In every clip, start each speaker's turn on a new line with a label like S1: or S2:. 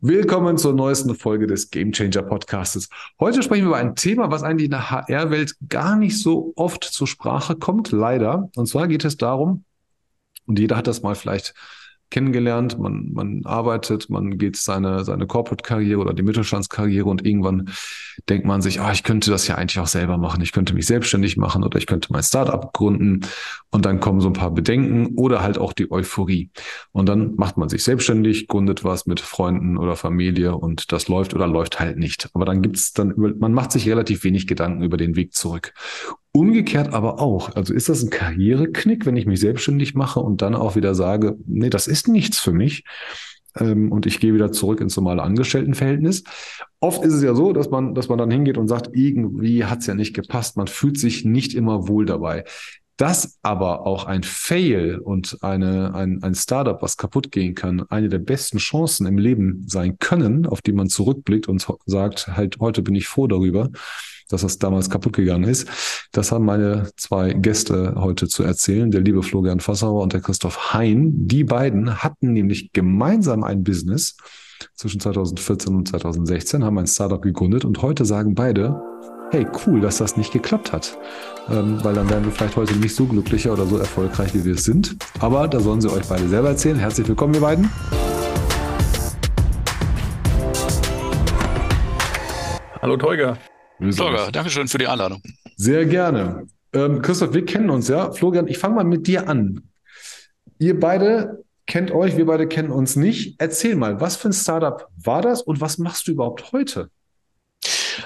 S1: Willkommen zur neuesten Folge des Game Changer Podcasts. Heute sprechen wir über ein Thema, was eigentlich in der HR-Welt gar nicht so oft zur Sprache kommt, leider. Und zwar geht es darum, und jeder hat das mal vielleicht kennengelernt, man, man arbeitet, man geht seine, seine Corporate-Karriere oder die Mittelstandskarriere und irgendwann denkt man sich, ah, ich könnte das ja eigentlich auch selber machen, ich könnte mich selbstständig machen oder ich könnte mein Startup gründen und dann kommen so ein paar Bedenken oder halt auch die Euphorie. Und dann macht man sich selbstständig, gründet was mit Freunden oder Familie und das läuft oder läuft halt nicht. Aber dann gibt's dann, man macht sich relativ wenig Gedanken über den Weg zurück. Umgekehrt aber auch. Also ist das ein Karriereknick, wenn ich mich selbstständig mache und dann auch wieder sage, nee, das ist nichts für mich ähm, und ich gehe wieder zurück ins normale Angestelltenverhältnis. Oft ist es ja so, dass man, dass man dann hingeht und sagt, irgendwie hat es ja nicht gepasst. Man fühlt sich nicht immer wohl dabei. Dass aber auch ein Fail und eine, ein, ein Startup, was kaputt gehen kann, eine der besten Chancen im Leben sein können, auf die man zurückblickt und sagt, halt, heute bin ich froh darüber, dass das damals kaputt gegangen ist. Das haben meine zwei Gäste heute zu erzählen, der liebe Florian Fassauer und der Christoph Hein. Die beiden hatten nämlich gemeinsam ein Business zwischen 2014 und 2016, haben ein Startup gegründet und heute sagen beide, hey, cool, dass das nicht geklappt hat. Ähm, weil dann wären wir vielleicht heute nicht so glücklicher oder so erfolgreich, wie wir es sind. Aber da sollen sie euch beide selber erzählen. Herzlich willkommen, ihr beiden.
S2: Hallo Teuger.
S3: Teuger, danke schön für die Einladung.
S1: Sehr gerne. Ähm, Christoph, wir kennen uns ja. Florian, ich fange mal mit dir an. Ihr beide kennt euch, wir beide kennen uns nicht. Erzähl mal, was für ein Startup war das und was machst du überhaupt heute?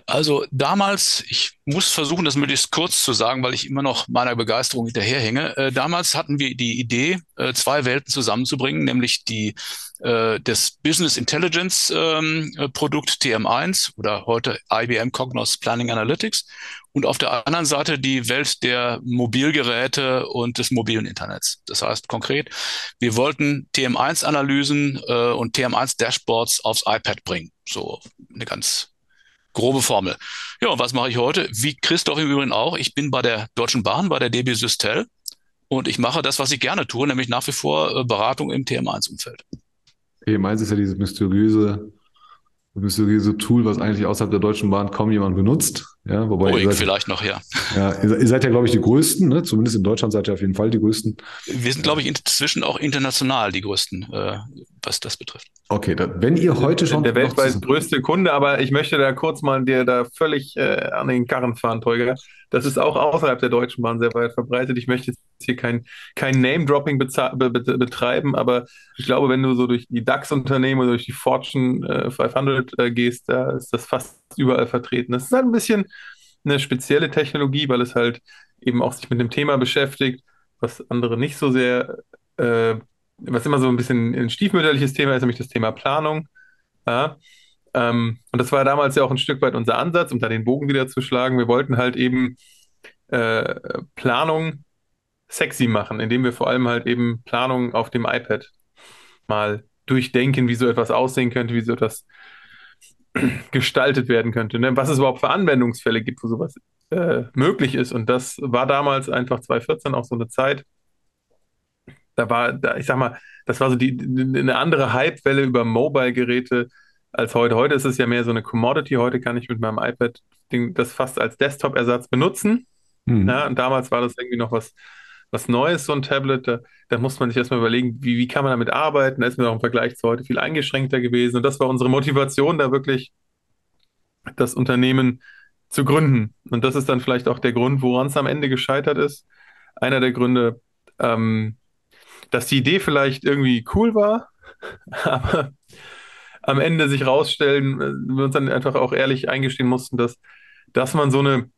S3: Also damals, ich muss versuchen, das möglichst kurz zu sagen, weil ich immer noch meiner Begeisterung hinterherhänge. Äh, damals hatten wir die Idee, äh, zwei Welten zusammenzubringen, nämlich die äh, das Business Intelligence ähm, äh, Produkt TM1 oder heute IBM Cognos Planning Analytics und auf der anderen Seite die Welt der Mobilgeräte und des mobilen Internets. Das heißt konkret, wir wollten TM1-Analysen äh, und TM1-Dashboards aufs iPad bringen. So eine ganz grobe Formel. Ja, und was mache ich heute? Wie Christoph im Übrigen auch. Ich bin bei der Deutschen Bahn, bei der DB Systel und ich mache das, was ich gerne tue, nämlich nach wie vor äh, Beratung im TM1-Umfeld.
S1: TM1 ist ja dieses mysteriöse mysteriöse Tool, was eigentlich außerhalb der Deutschen Bahn kaum jemand benutzt. Ja,
S3: wobei Boeing seid, vielleicht noch, ja.
S1: Ja, ihr, ihr seid ja, glaube ich, die Größten, ne? zumindest in Deutschland seid ihr auf jeden Fall die Größten.
S3: Wir sind, glaube ich, inzwischen auch international die Größten, äh, was das betrifft.
S1: Okay, da, wenn ihr heute schon...
S2: Der weltweit größte Kunde, aber ich möchte da kurz mal dir da völlig äh, an den Karren fahren, Teuger. Das ist auch außerhalb der Deutschen Bahn sehr weit verbreitet. Ich möchte jetzt hier kein, kein Name-Dropping be be betreiben, aber ich glaube, wenn du so durch die DAX-Unternehmen oder durch die Fortune äh, 500 äh, gehst, da ist das fast überall vertreten. Das ist halt ein bisschen eine spezielle Technologie, weil es halt eben auch sich mit dem Thema beschäftigt, was andere nicht so sehr, äh, was immer so ein bisschen ein stiefmütterliches Thema ist, nämlich das Thema Planung. Ja. Ähm, und das war damals ja auch ein Stück weit unser Ansatz, um da den Bogen wieder zu schlagen. Wir wollten halt eben äh, Planung sexy machen, indem wir vor allem halt eben Planung auf dem iPad mal durchdenken, wie so etwas aussehen könnte, wie so etwas gestaltet werden könnte. Ne? Was es überhaupt für Anwendungsfälle gibt, wo sowas äh, möglich ist. Und das war damals einfach 2014 auch so eine Zeit. Da war, da, ich sag mal, das war so die, eine andere Hypewelle über Mobile-Geräte als heute. Heute ist es ja mehr so eine Commodity. Heute kann ich mit meinem iPad das fast als Desktop-Ersatz benutzen. Mhm. Ja, und damals war das irgendwie noch was, was Neues, so ein Tablet. Da, da muss man sich erstmal überlegen, wie, wie kann man damit arbeiten. Da ist mir auch im Vergleich zu heute viel eingeschränkter gewesen. Und das war unsere Motivation, da wirklich das Unternehmen zu gründen. Und das ist dann vielleicht auch der Grund, woran es am Ende gescheitert ist. Einer der Gründe, ähm, dass die Idee vielleicht irgendwie cool war, aber am Ende sich rausstellen, äh, wir uns dann einfach auch ehrlich eingestehen mussten, dass, dass man so eine,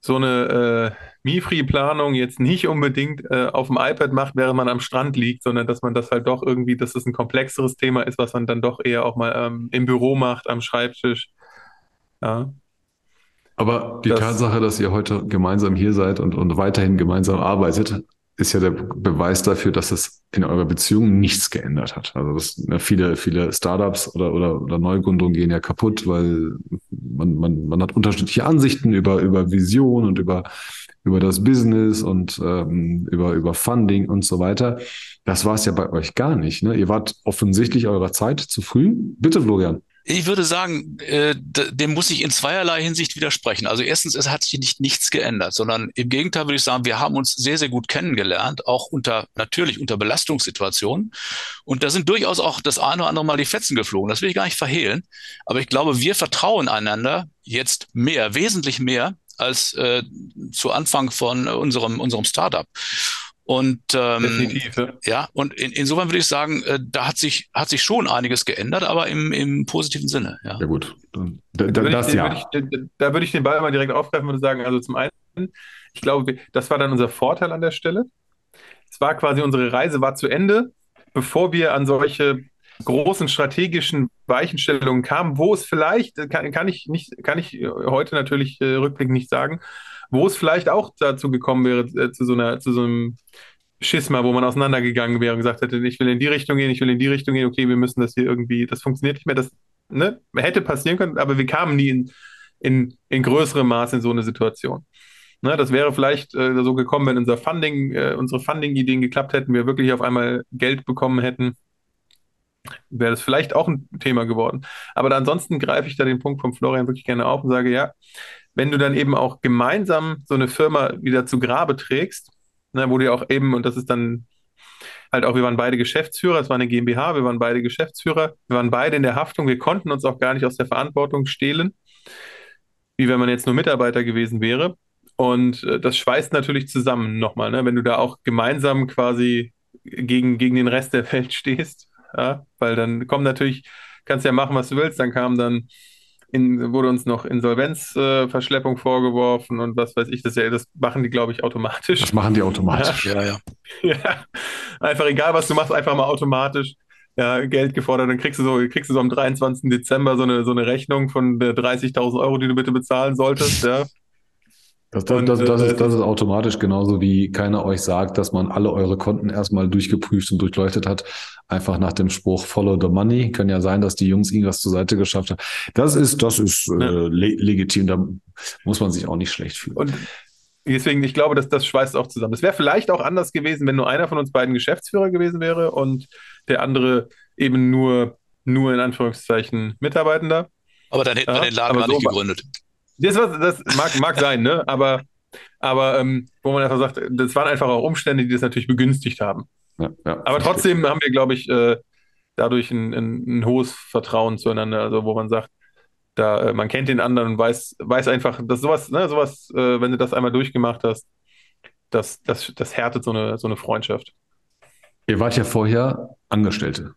S2: so eine äh, MIFRI-Planung jetzt nicht unbedingt äh, auf dem iPad macht, während man am Strand liegt, sondern dass man das halt doch irgendwie, dass es das ein komplexeres Thema ist, was man dann doch eher auch mal ähm, im Büro macht, am Schreibtisch. Ja.
S1: Aber die das, Tatsache, dass ihr heute gemeinsam hier seid und, und weiterhin gemeinsam arbeitet, ist ja der Beweis dafür, dass es in eurer Beziehung nichts geändert hat. Also das, ne, viele, viele Startups oder, oder, oder Neugründungen gehen ja kaputt, weil man, man, man hat unterschiedliche Ansichten über, über Vision und über, über das Business und ähm, über, über Funding und so weiter. Das war es ja bei euch gar nicht. Ne? Ihr wart offensichtlich eurer Zeit zu früh. Bitte, Florian.
S3: Ich würde sagen, äh, dem muss ich in zweierlei Hinsicht widersprechen. Also erstens, es hat sich nicht nichts geändert, sondern im Gegenteil würde ich sagen, wir haben uns sehr, sehr gut kennengelernt, auch unter, natürlich unter Belastungssituationen. Und da sind durchaus auch das eine oder andere Mal die Fetzen geflogen. Das will ich gar nicht verhehlen. Aber ich glaube, wir vertrauen einander jetzt mehr, wesentlich mehr als äh, zu Anfang von unserem, unserem Startup. Und ähm, Definitiv, ja. ja, und in, insofern würde ich sagen, äh, da hat sich, hat sich schon einiges geändert, aber im, im positiven Sinne. Ja,
S1: ja gut.
S2: Da, da, das, ja. Würde ich, da würde ich den Ball mal direkt aufgreifen und sagen, also zum einen, ich glaube, das war dann unser Vorteil an der Stelle. Es war quasi, unsere Reise war zu Ende, bevor wir an solche großen strategischen Weichenstellungen kamen, wo es vielleicht, kann, kann ich nicht, kann ich heute natürlich äh, rückblickend nicht sagen, wo es vielleicht auch dazu gekommen wäre, äh, zu so einer, zu so einem Schisma, wo man auseinandergegangen wäre und gesagt hätte, ich will in die Richtung gehen, ich will in die Richtung gehen, okay, wir müssen das hier irgendwie, das funktioniert nicht mehr, das ne, hätte passieren können, aber wir kamen nie in, in, in größerem Maß in so eine Situation. Ne, das wäre vielleicht äh, so gekommen, wenn unser Funding, äh, unsere Funding-Ideen geklappt hätten, wir wirklich auf einmal Geld bekommen hätten, wäre das vielleicht auch ein Thema geworden. Aber ansonsten greife ich da den Punkt von Florian wirklich gerne auf und sage, ja, wenn du dann eben auch gemeinsam so eine Firma wieder zu Grabe trägst, ne, wo du auch eben, und das ist dann halt auch, wir waren beide Geschäftsführer, es war eine GmbH, wir waren beide Geschäftsführer, wir waren beide in der Haftung, wir konnten uns auch gar nicht aus der Verantwortung stehlen, wie wenn man jetzt nur Mitarbeiter gewesen wäre. Und äh, das schweißt natürlich zusammen nochmal, ne? wenn du da auch gemeinsam quasi gegen, gegen den Rest der Welt stehst, ja? weil dann kommt natürlich, kannst ja machen, was du willst, dann kam dann in, wurde uns noch Insolvenzverschleppung äh, vorgeworfen und was weiß ich, das, ja, das machen die, glaube ich, automatisch.
S1: Das machen die automatisch,
S2: ja, ja. ja. Einfach egal, was du machst, einfach mal automatisch. Ja, Geld gefordert, dann kriegst du so, kriegst du so am 23. Dezember so eine, so eine Rechnung von 30.000 Euro, die du bitte bezahlen solltest, ja.
S1: Das, das, das, das, ist, das ist automatisch genauso wie keiner euch sagt, dass man alle eure Konten erstmal durchgeprüft und durchleuchtet hat. Einfach nach dem Spruch Follow the Money. Kann ja sein, dass die Jungs irgendwas zur Seite geschafft haben. Das ist, das ist äh, ja. äh, le legitim. Da muss man sich auch nicht schlecht fühlen.
S2: Und deswegen, ich glaube, dass das schweißt auch zusammen. Es wäre vielleicht auch anders gewesen, wenn nur einer von uns beiden Geschäftsführer gewesen wäre und der andere eben nur, nur in Anführungszeichen Mitarbeitender.
S3: Aber dann hätten wir den Laden gar so nicht gegründet.
S2: Das, das mag, mag sein, ne? Aber, aber ähm, wo man einfach sagt, das waren einfach auch Umstände, die das natürlich begünstigt haben. Ja, ja, aber trotzdem haben wir, glaube ich, äh, dadurch ein, ein, ein, hohes Vertrauen zueinander, also wo man sagt, da, äh, man kennt den anderen und weiß, weiß einfach, dass sowas, ne, sowas, äh, wenn du das einmal durchgemacht hast, das, das, das härtet so eine, so eine Freundschaft.
S1: Ihr wart ja vorher Angestellte.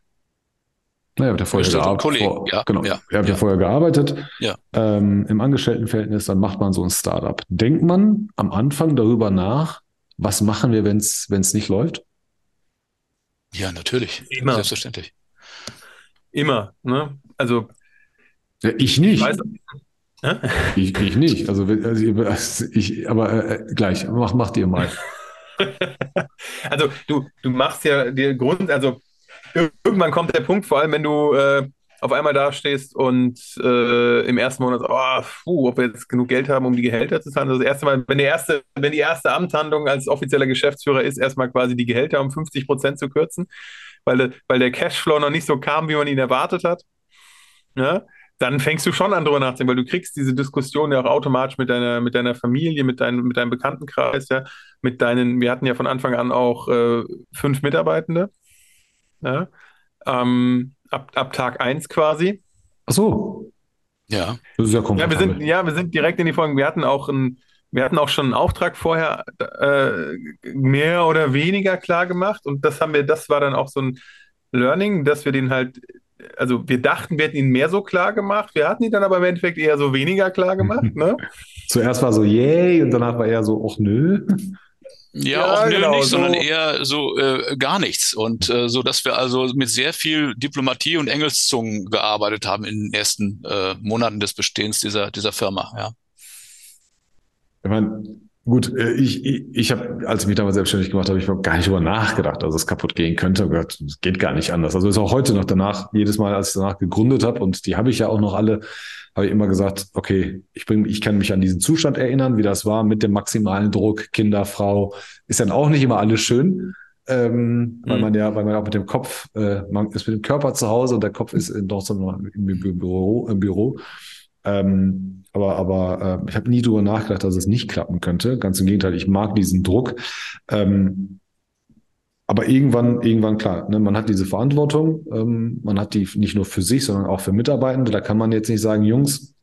S1: Na, ihr habt ja vorher gearbeitet. Vor, ja, genau. Ja, ihr habt ja, ja vorher gearbeitet
S3: ja.
S1: ähm, im Angestelltenverhältnis, dann macht man so ein Startup. Denkt man am Anfang darüber nach, was machen wir, wenn es nicht läuft?
S3: Ja, natürlich.
S2: Immer.
S3: Selbstverständlich.
S2: Immer. Ne? Also.
S1: Ja, ich nicht. Ich, weiß, ich, ich, nicht. Also, also ich, aber äh, gleich, mach, macht ihr mal.
S2: also du, du machst ja dir Grund, also irgendwann kommt der Punkt, vor allem wenn du äh, auf einmal dastehst und äh, im ersten Monat, oh, puh, ob wir jetzt genug Geld haben, um die Gehälter zu zahlen. Also das erste Mal, wenn, erste, wenn die erste Amtshandlung als offizieller Geschäftsführer ist, erstmal quasi die Gehälter um 50 Prozent zu kürzen, weil, weil der Cashflow noch nicht so kam, wie man ihn erwartet hat. Ja? Dann fängst du schon an drüber nachzudenken, weil du kriegst diese Diskussion ja auch automatisch mit deiner, mit deiner Familie, mit, dein, mit deinem Bekanntenkreis, ja, mit deinen, wir hatten ja von Anfang an auch äh, fünf Mitarbeitende. Ja? Ähm, ab, ab Tag 1 quasi.
S1: Ach so.
S3: Ja.
S2: Das ist ja Ja, wir sind, ja, wir sind direkt in die Folgen. Wir hatten auch ein, wir hatten auch schon einen Auftrag vorher äh, mehr oder weniger klar gemacht und das haben wir, das war dann auch so ein Learning, dass wir den halt, also wir dachten, wir hätten ihn mehr so klar gemacht, wir hatten ihn dann aber im Endeffekt eher so weniger klar gemacht. Ne?
S1: Zuerst war so yay und danach war eher so, ach nö.
S3: Ja, ja auch nö, genau, nicht, so. sondern eher so äh, gar nichts. Und äh, so, dass wir also mit sehr viel Diplomatie und Engelszungen gearbeitet haben in den ersten äh, Monaten des Bestehens dieser, dieser Firma, ja.
S1: Ich meine, gut, äh, ich, ich, ich habe, als ich mich damals selbstständig gemacht habe, ich habe gar nicht über nachgedacht, dass es kaputt gehen könnte. Es geht gar nicht anders. Also ist auch heute noch danach, jedes Mal, als ich danach gegründet habe, und die habe ich ja auch noch alle, habe ich immer gesagt, okay, ich, bring, ich kann mich an diesen Zustand erinnern, wie das war mit dem maximalen Druck, Kinder, Frau, ist dann auch nicht immer alles schön. ähm, mhm. weil man ja, weil man auch mit dem Kopf, äh, man ist mit dem Körper zu Hause und der Kopf ist in Dortmund im Büro. Im Büro. Ähm, aber aber äh, ich habe nie drüber nachgedacht, dass es nicht klappen könnte. Ganz im Gegenteil, ich mag diesen Druck. Ähm, aber irgendwann, irgendwann klar, ne, man hat diese Verantwortung, ähm, man hat die nicht nur für sich, sondern auch für Mitarbeitende. Da kann man jetzt nicht sagen, Jungs,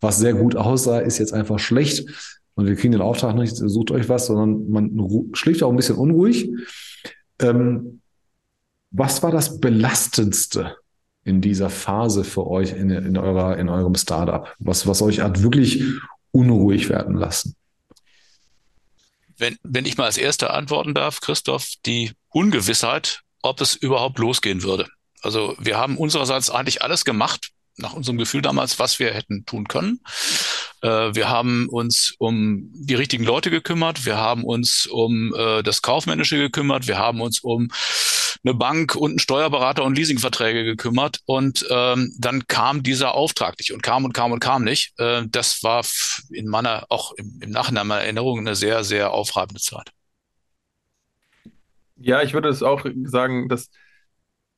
S1: was sehr gut aussah, ist jetzt einfach schlecht und wir kriegen den Auftrag nicht, sucht euch was, sondern man schläft auch ein bisschen unruhig. Ähm, was war das Belastendste in dieser Phase für euch in, in, eurer, in eurem Startup? Was, was euch hat wirklich unruhig werden lassen?
S3: wenn, wenn ich mal als Erster antworten darf, Christoph, die Ungewissheit, ob es überhaupt losgehen würde. Also wir haben unsererseits eigentlich alles gemacht, nach unserem Gefühl damals, was wir hätten tun können. Äh, wir haben uns um die richtigen Leute gekümmert, wir haben uns um äh, das Kaufmännische gekümmert, wir haben uns um eine Bank und einen Steuerberater und Leasingverträge gekümmert und ähm, dann kam dieser Auftrag nicht und kam und kam und kam nicht. Äh, das war in meiner, auch im, Nachhinein meiner Erinnerung eine sehr, sehr aufreibende Zeit.
S2: Ja, ich würde es auch sagen, dass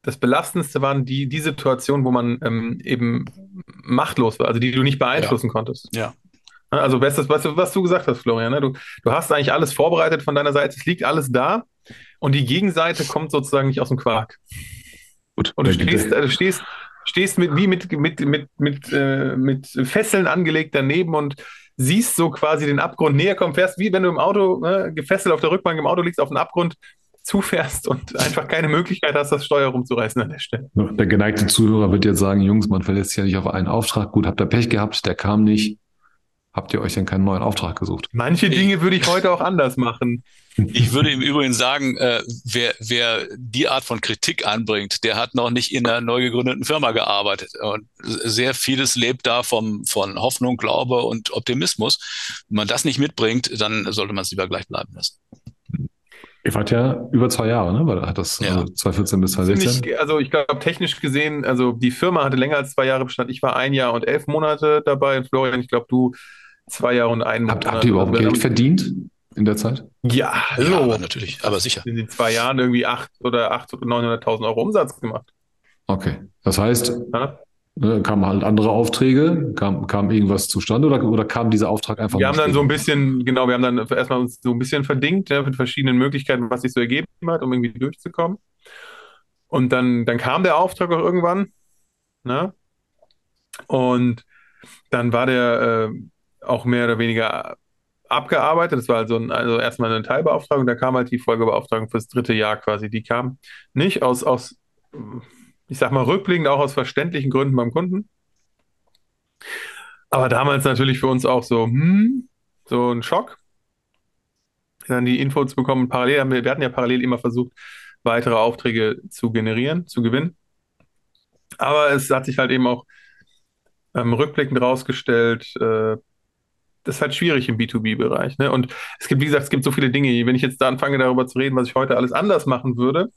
S2: das Belastendste waren die, die Situationen, wo man ähm, eben machtlos war, also die du nicht beeinflussen
S3: ja.
S2: konntest.
S3: Ja.
S2: Also was, was, was du gesagt hast, Florian, ne? du, du hast eigentlich alles vorbereitet von deiner Seite, es liegt alles da und die Gegenseite kommt sozusagen nicht aus dem Quark. Gut. Und du stehst, äh, stehst, stehst mit, wie mit, mit, mit, mit, äh, mit Fesseln angelegt daneben und siehst so quasi den Abgrund näher kommen, fährst wie wenn du im Auto äh, gefesselt auf der Rückbank im Auto liegst auf dem Abgrund zufährst und einfach keine Möglichkeit hast, das Steuer rumzureißen an der Stelle.
S1: Der geneigte Zuhörer wird jetzt sagen, Jungs, man verlässt sich ja nicht auf einen Auftrag. Gut, habt ihr Pech gehabt, der kam nicht. Habt ihr euch denn keinen neuen Auftrag gesucht?
S2: Manche Dinge würde ich heute auch anders machen.
S3: Ich würde im Übrigen sagen, äh, wer, wer die Art von Kritik anbringt, der hat noch nicht in einer neu gegründeten Firma gearbeitet. Und sehr vieles lebt da vom, von Hoffnung, Glaube und Optimismus. Wenn man das nicht mitbringt, dann sollte man es lieber gleich bleiben lassen.
S1: Ihr wart ja über zwei Jahre, ne? Weil hat das ja. also 2014 bis 2016.
S2: Ziemlich, also ich glaube, technisch gesehen, also die Firma hatte länger als zwei Jahre Bestand. Ich war ein Jahr und elf Monate dabei. Und Florian, ich glaube, du zwei Jahre und einen
S1: Monat. Habt, habt ihr überhaupt Geld verdient in der Zeit?
S2: Ja,
S3: hallo. Ja, aber natürlich, aber sicher.
S2: In den zwei Jahren irgendwie acht oder acht oder 900.000 Euro Umsatz gemacht.
S1: Okay, das heißt, ja? Ne, kamen halt andere Aufträge, kam, kam irgendwas zustande oder, oder kam dieser Auftrag einfach?
S2: Wir haben dann so ein bisschen, genau, wir haben dann erstmal uns so ein bisschen verdingt ja, mit verschiedenen Möglichkeiten, was sich so ergeben hat, um irgendwie durchzukommen. Und dann, dann kam der Auftrag auch irgendwann. Ne? Und dann war der äh, auch mehr oder weniger abgearbeitet. Das war also, ein, also erstmal eine Teilbeauftragung, da kam halt die Folgebeauftragung fürs dritte Jahr quasi. Die kam nicht aus, aus ich sag mal, rückblickend auch aus verständlichen Gründen beim Kunden. Aber damals natürlich für uns auch so, hm, so ein Schock. Dann die Infos bekommen. Parallel haben wir, wir hatten ja parallel immer versucht, weitere Aufträge zu generieren, zu gewinnen. Aber es hat sich halt eben auch ähm, rückblickend rausgestellt, äh, das ist halt schwierig im B2B-Bereich. Ne? Und es gibt, wie gesagt, es gibt so viele Dinge. Wenn ich jetzt da anfange, darüber zu reden, was ich heute alles anders machen würde,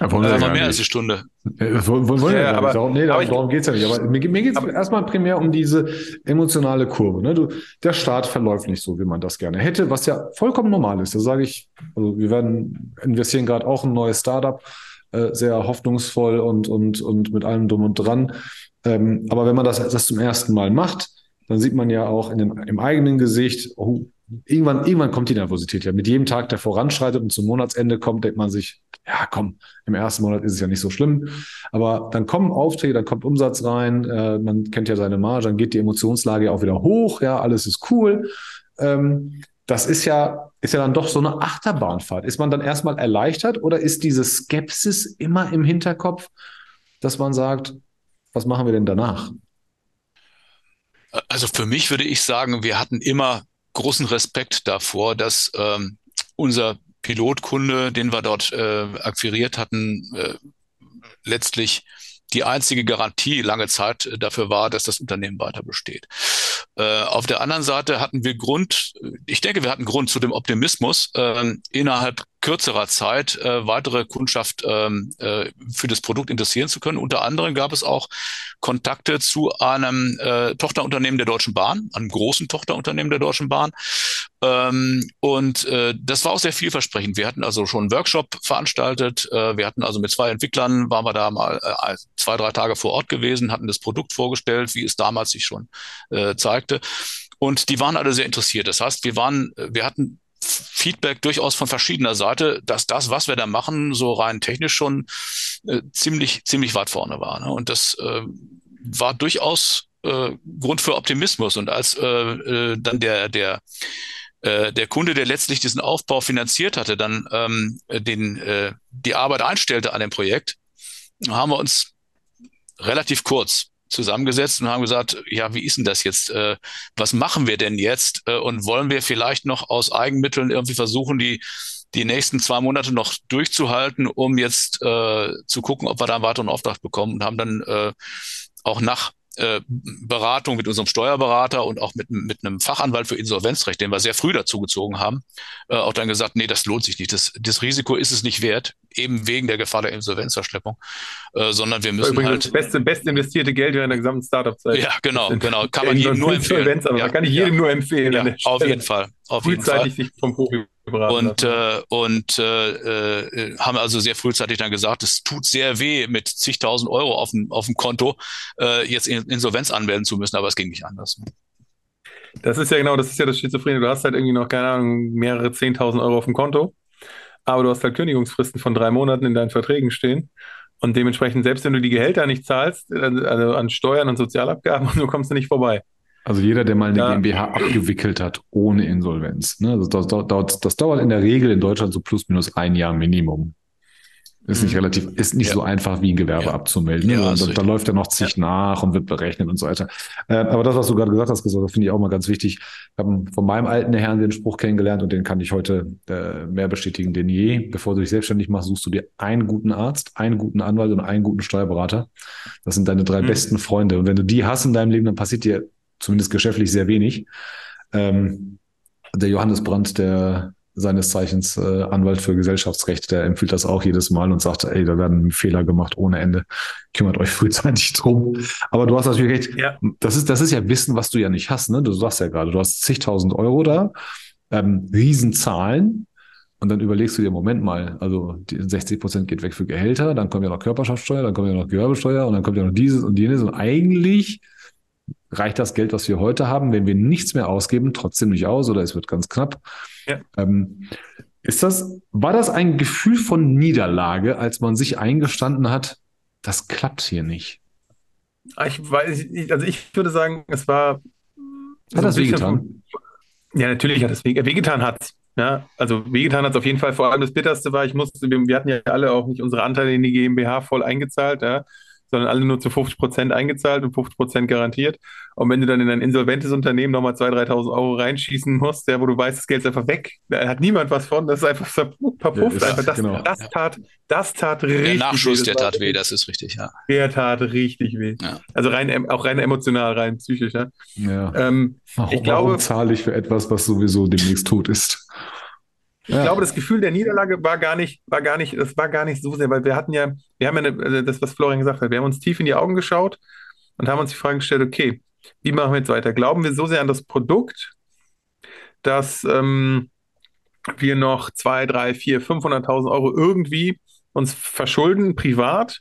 S3: ja, wollen wir äh, mehr als eine Stunde.
S1: Äh, wollen, wollen ja, ja, aber, darum, nee, darum, darum geht es ja nicht. Aber mir, mir geht es erstmal primär um diese emotionale Kurve. Ne? Du, der Start verläuft nicht so, wie man das gerne hätte, was ja vollkommen normal ist. Da sage ich, also wir werden investieren gerade auch ein neues Startup, äh, sehr hoffnungsvoll und, und, und mit allem drum und dran. Ähm, aber wenn man das, das zum ersten Mal macht, dann sieht man ja auch in den, im eigenen Gesicht, oh, irgendwann, irgendwann kommt die Nervosität ja. Mit jedem Tag, der voranschreitet und zum Monatsende kommt, denkt man sich, ja, komm, im ersten Monat ist es ja nicht so schlimm. Aber dann kommen Aufträge, dann kommt Umsatz rein, äh, man kennt ja seine Marge, dann geht die Emotionslage auch wieder hoch, ja, alles ist cool. Ähm, das ist ja, ist ja dann doch so eine Achterbahnfahrt. Ist man dann erstmal erleichtert oder ist diese Skepsis immer im Hinterkopf, dass man sagt, was machen wir denn danach?
S3: Also für mich würde ich sagen, wir hatten immer großen Respekt davor, dass ähm, unser Pilotkunde, den wir dort äh, akquiriert hatten, äh, letztlich die einzige Garantie lange Zeit dafür war, dass das Unternehmen weiter besteht. Äh, auf der anderen Seite hatten wir Grund, ich denke, wir hatten Grund zu dem Optimismus, äh, innerhalb kürzerer Zeit äh, weitere Kundschaft ähm, äh, für das Produkt interessieren zu können. Unter anderem gab es auch Kontakte zu einem äh, Tochterunternehmen der Deutschen Bahn, einem großen Tochterunternehmen der Deutschen Bahn, Ähm, und das war auch sehr vielversprechend. Wir hatten also schon einen Workshop veranstaltet. Wir hatten also mit zwei Entwicklern, waren wir da mal zwei, drei Tage vor Ort gewesen, hatten das Produkt vorgestellt, wie es damals sich schon äh, zeigte. Und die waren alle sehr interessiert. Das heißt, wir waren, wir hatten Feedback durchaus von verschiedener Seite, dass das, was wir da machen, so rein technisch schon äh, ziemlich, ziemlich weit vorne war. Ne? Und das äh, war durchaus äh, Grund für Optimismus. Und als äh, äh, dann der, der äh, der Kunde, der letztlich diesen Aufbau finanziert hatte, dann ähm, den, die Arbeit einstellte an dem Projekt, haben wir uns relativ kurz zusammengesetzt und haben gesagt, ja, wie ist denn das jetzt? Äh, was machen wir denn jetzt? Äh, und wollen wir vielleicht noch aus Eigenmitteln irgendwie versuchen, die die nächsten zwei Monate noch durchzuhalten, um jetzt äh, zu gucken, ob wir da einen weiteren Auftrag bekommen und haben dann äh, auch nach Beratung mit unserem Steuerberater und auch mit, mit einem Fachanwalt für Insolvenzrecht, den wir sehr früh dazu gezogen haben, äh, auch dann gesagt, nee, das lohnt sich nicht. Das, das Risiko ist es nicht wert, eben wegen der Gefahr der Insolvenzverschleppung, äh, sondern wir müssen
S2: Übrigens
S3: halt...
S2: Das beste, best investierte Geld während der gesamten Startup-Zeit.
S3: Ja, genau, genau. Kann man jedem nur empfehlen. Ja,
S2: kann ich jedem
S3: ja,
S2: nur empfehlen.
S3: Ja, auf jeden Fall. Auf jeden Fall.
S2: Frühzeitig sich vom Profi
S3: und äh, und äh, äh, haben also sehr frühzeitig dann gesagt, es tut sehr weh, mit zigtausend Euro auf dem, auf dem Konto äh, jetzt Insolvenz anmelden zu müssen, aber es ging nicht anders.
S2: Das ist ja genau, das ist ja das Schizophrene. Du hast halt irgendwie noch, keine Ahnung, mehrere zehntausend Euro auf dem Konto, aber du hast halt Kündigungsfristen von drei Monaten in deinen Verträgen stehen. Und dementsprechend, selbst wenn du die Gehälter nicht zahlst, also an Steuern und Sozialabgaben, so kommst du nicht vorbei.
S1: Also jeder, der mal eine ja. GmbH abgewickelt hat ohne Insolvenz. Ne? Also das, das, das, dauert in der Regel in Deutschland so plus minus ein Jahr Minimum. Ist nicht mhm. relativ, ist nicht ja. so einfach wie ein Gewerbe ja. abzumelden. Ne? Ja, da, da läuft ja noch zig nach und wird berechnet und so weiter. Äh, aber das, was du gerade gesagt hast, das finde ich auch mal ganz wichtig. Ich habe von meinem alten Herrn den Spruch kennengelernt und den kann ich heute äh, mehr bestätigen denn je. Bevor du dich selbstständig machst, suchst du dir einen guten Arzt, einen guten Anwalt und einen guten Steuerberater. Das sind deine drei mhm. besten Freunde. Und wenn du die hast in deinem Leben, dann passiert dir zumindest geschäftlich sehr wenig. Ähm, der Johannes Brandt, der seines Zeichens äh, Anwalt für Gesellschaftsrecht, der empfiehlt das auch jedes Mal und sagt, ey, da werden Fehler gemacht ohne Ende. Kümmert euch frühzeitig drum. Aber du hast natürlich recht, ja. das ist, das ist ja Wissen, was du ja nicht hast, ne? Du sagst ja gerade, du hast zigtausend Euro da, ähm, Riesenzahlen. Und dann überlegst du dir, Moment mal, also die 60 Prozent geht weg für Gehälter, dann kommt ja noch Körperschaftssteuer, dann kommt ja noch Gewerbesteuer und dann kommt ja noch dieses und jenes. Und eigentlich reicht das Geld, was wir heute haben, wenn wir nichts mehr ausgeben, trotzdem nicht aus oder es wird ganz knapp. Ja. Ähm, ist das, war das ein Gefühl von Niederlage, als man sich eingestanden hat, das klappt hier nicht?
S2: Ich weiß, also ich würde sagen, es war.
S1: Hat so das wehgetan?
S2: Ja, natürlich hat es wehgetan hat ja, also wehgetan hat es auf jeden Fall. Vor allem das Bitterste war, ich musste, wir hatten ja alle auch nicht unsere Anteile in die GmbH voll eingezahlt. Ja sondern alle nur zu 50 Prozent eingezahlt und 50 Prozent garantiert. Und wenn du dann in ein insolventes Unternehmen nochmal 2.000, 3.000 Euro reinschießen musst, ja, wo du weißt, das Geld ist einfach weg, da hat niemand was von, das ist einfach verpufft. Ja, einfach. Das, genau. das, tat, das tat richtig
S3: Der Nachschuss, weh. der tat weh, das ist richtig, ja.
S2: Der tat richtig weh. Ja. Also rein, auch rein emotional, rein psychisch. Ja.
S1: ja. Ähm, warum, ich glaube, warum zahle ich für etwas, was sowieso demnächst tot ist?
S2: Ich ja. glaube, das Gefühl der Niederlage war gar nicht, war gar nicht, das war gar nicht so sehr, weil wir hatten ja, wir haben ja eine, also das, was Florian gesagt hat, wir haben uns tief in die Augen geschaut und haben uns die Frage gestellt, okay, wie machen wir jetzt weiter? Glauben wir so sehr an das Produkt, dass ähm, wir noch zwei, drei, vier, 500.000 Euro irgendwie uns verschulden, privat,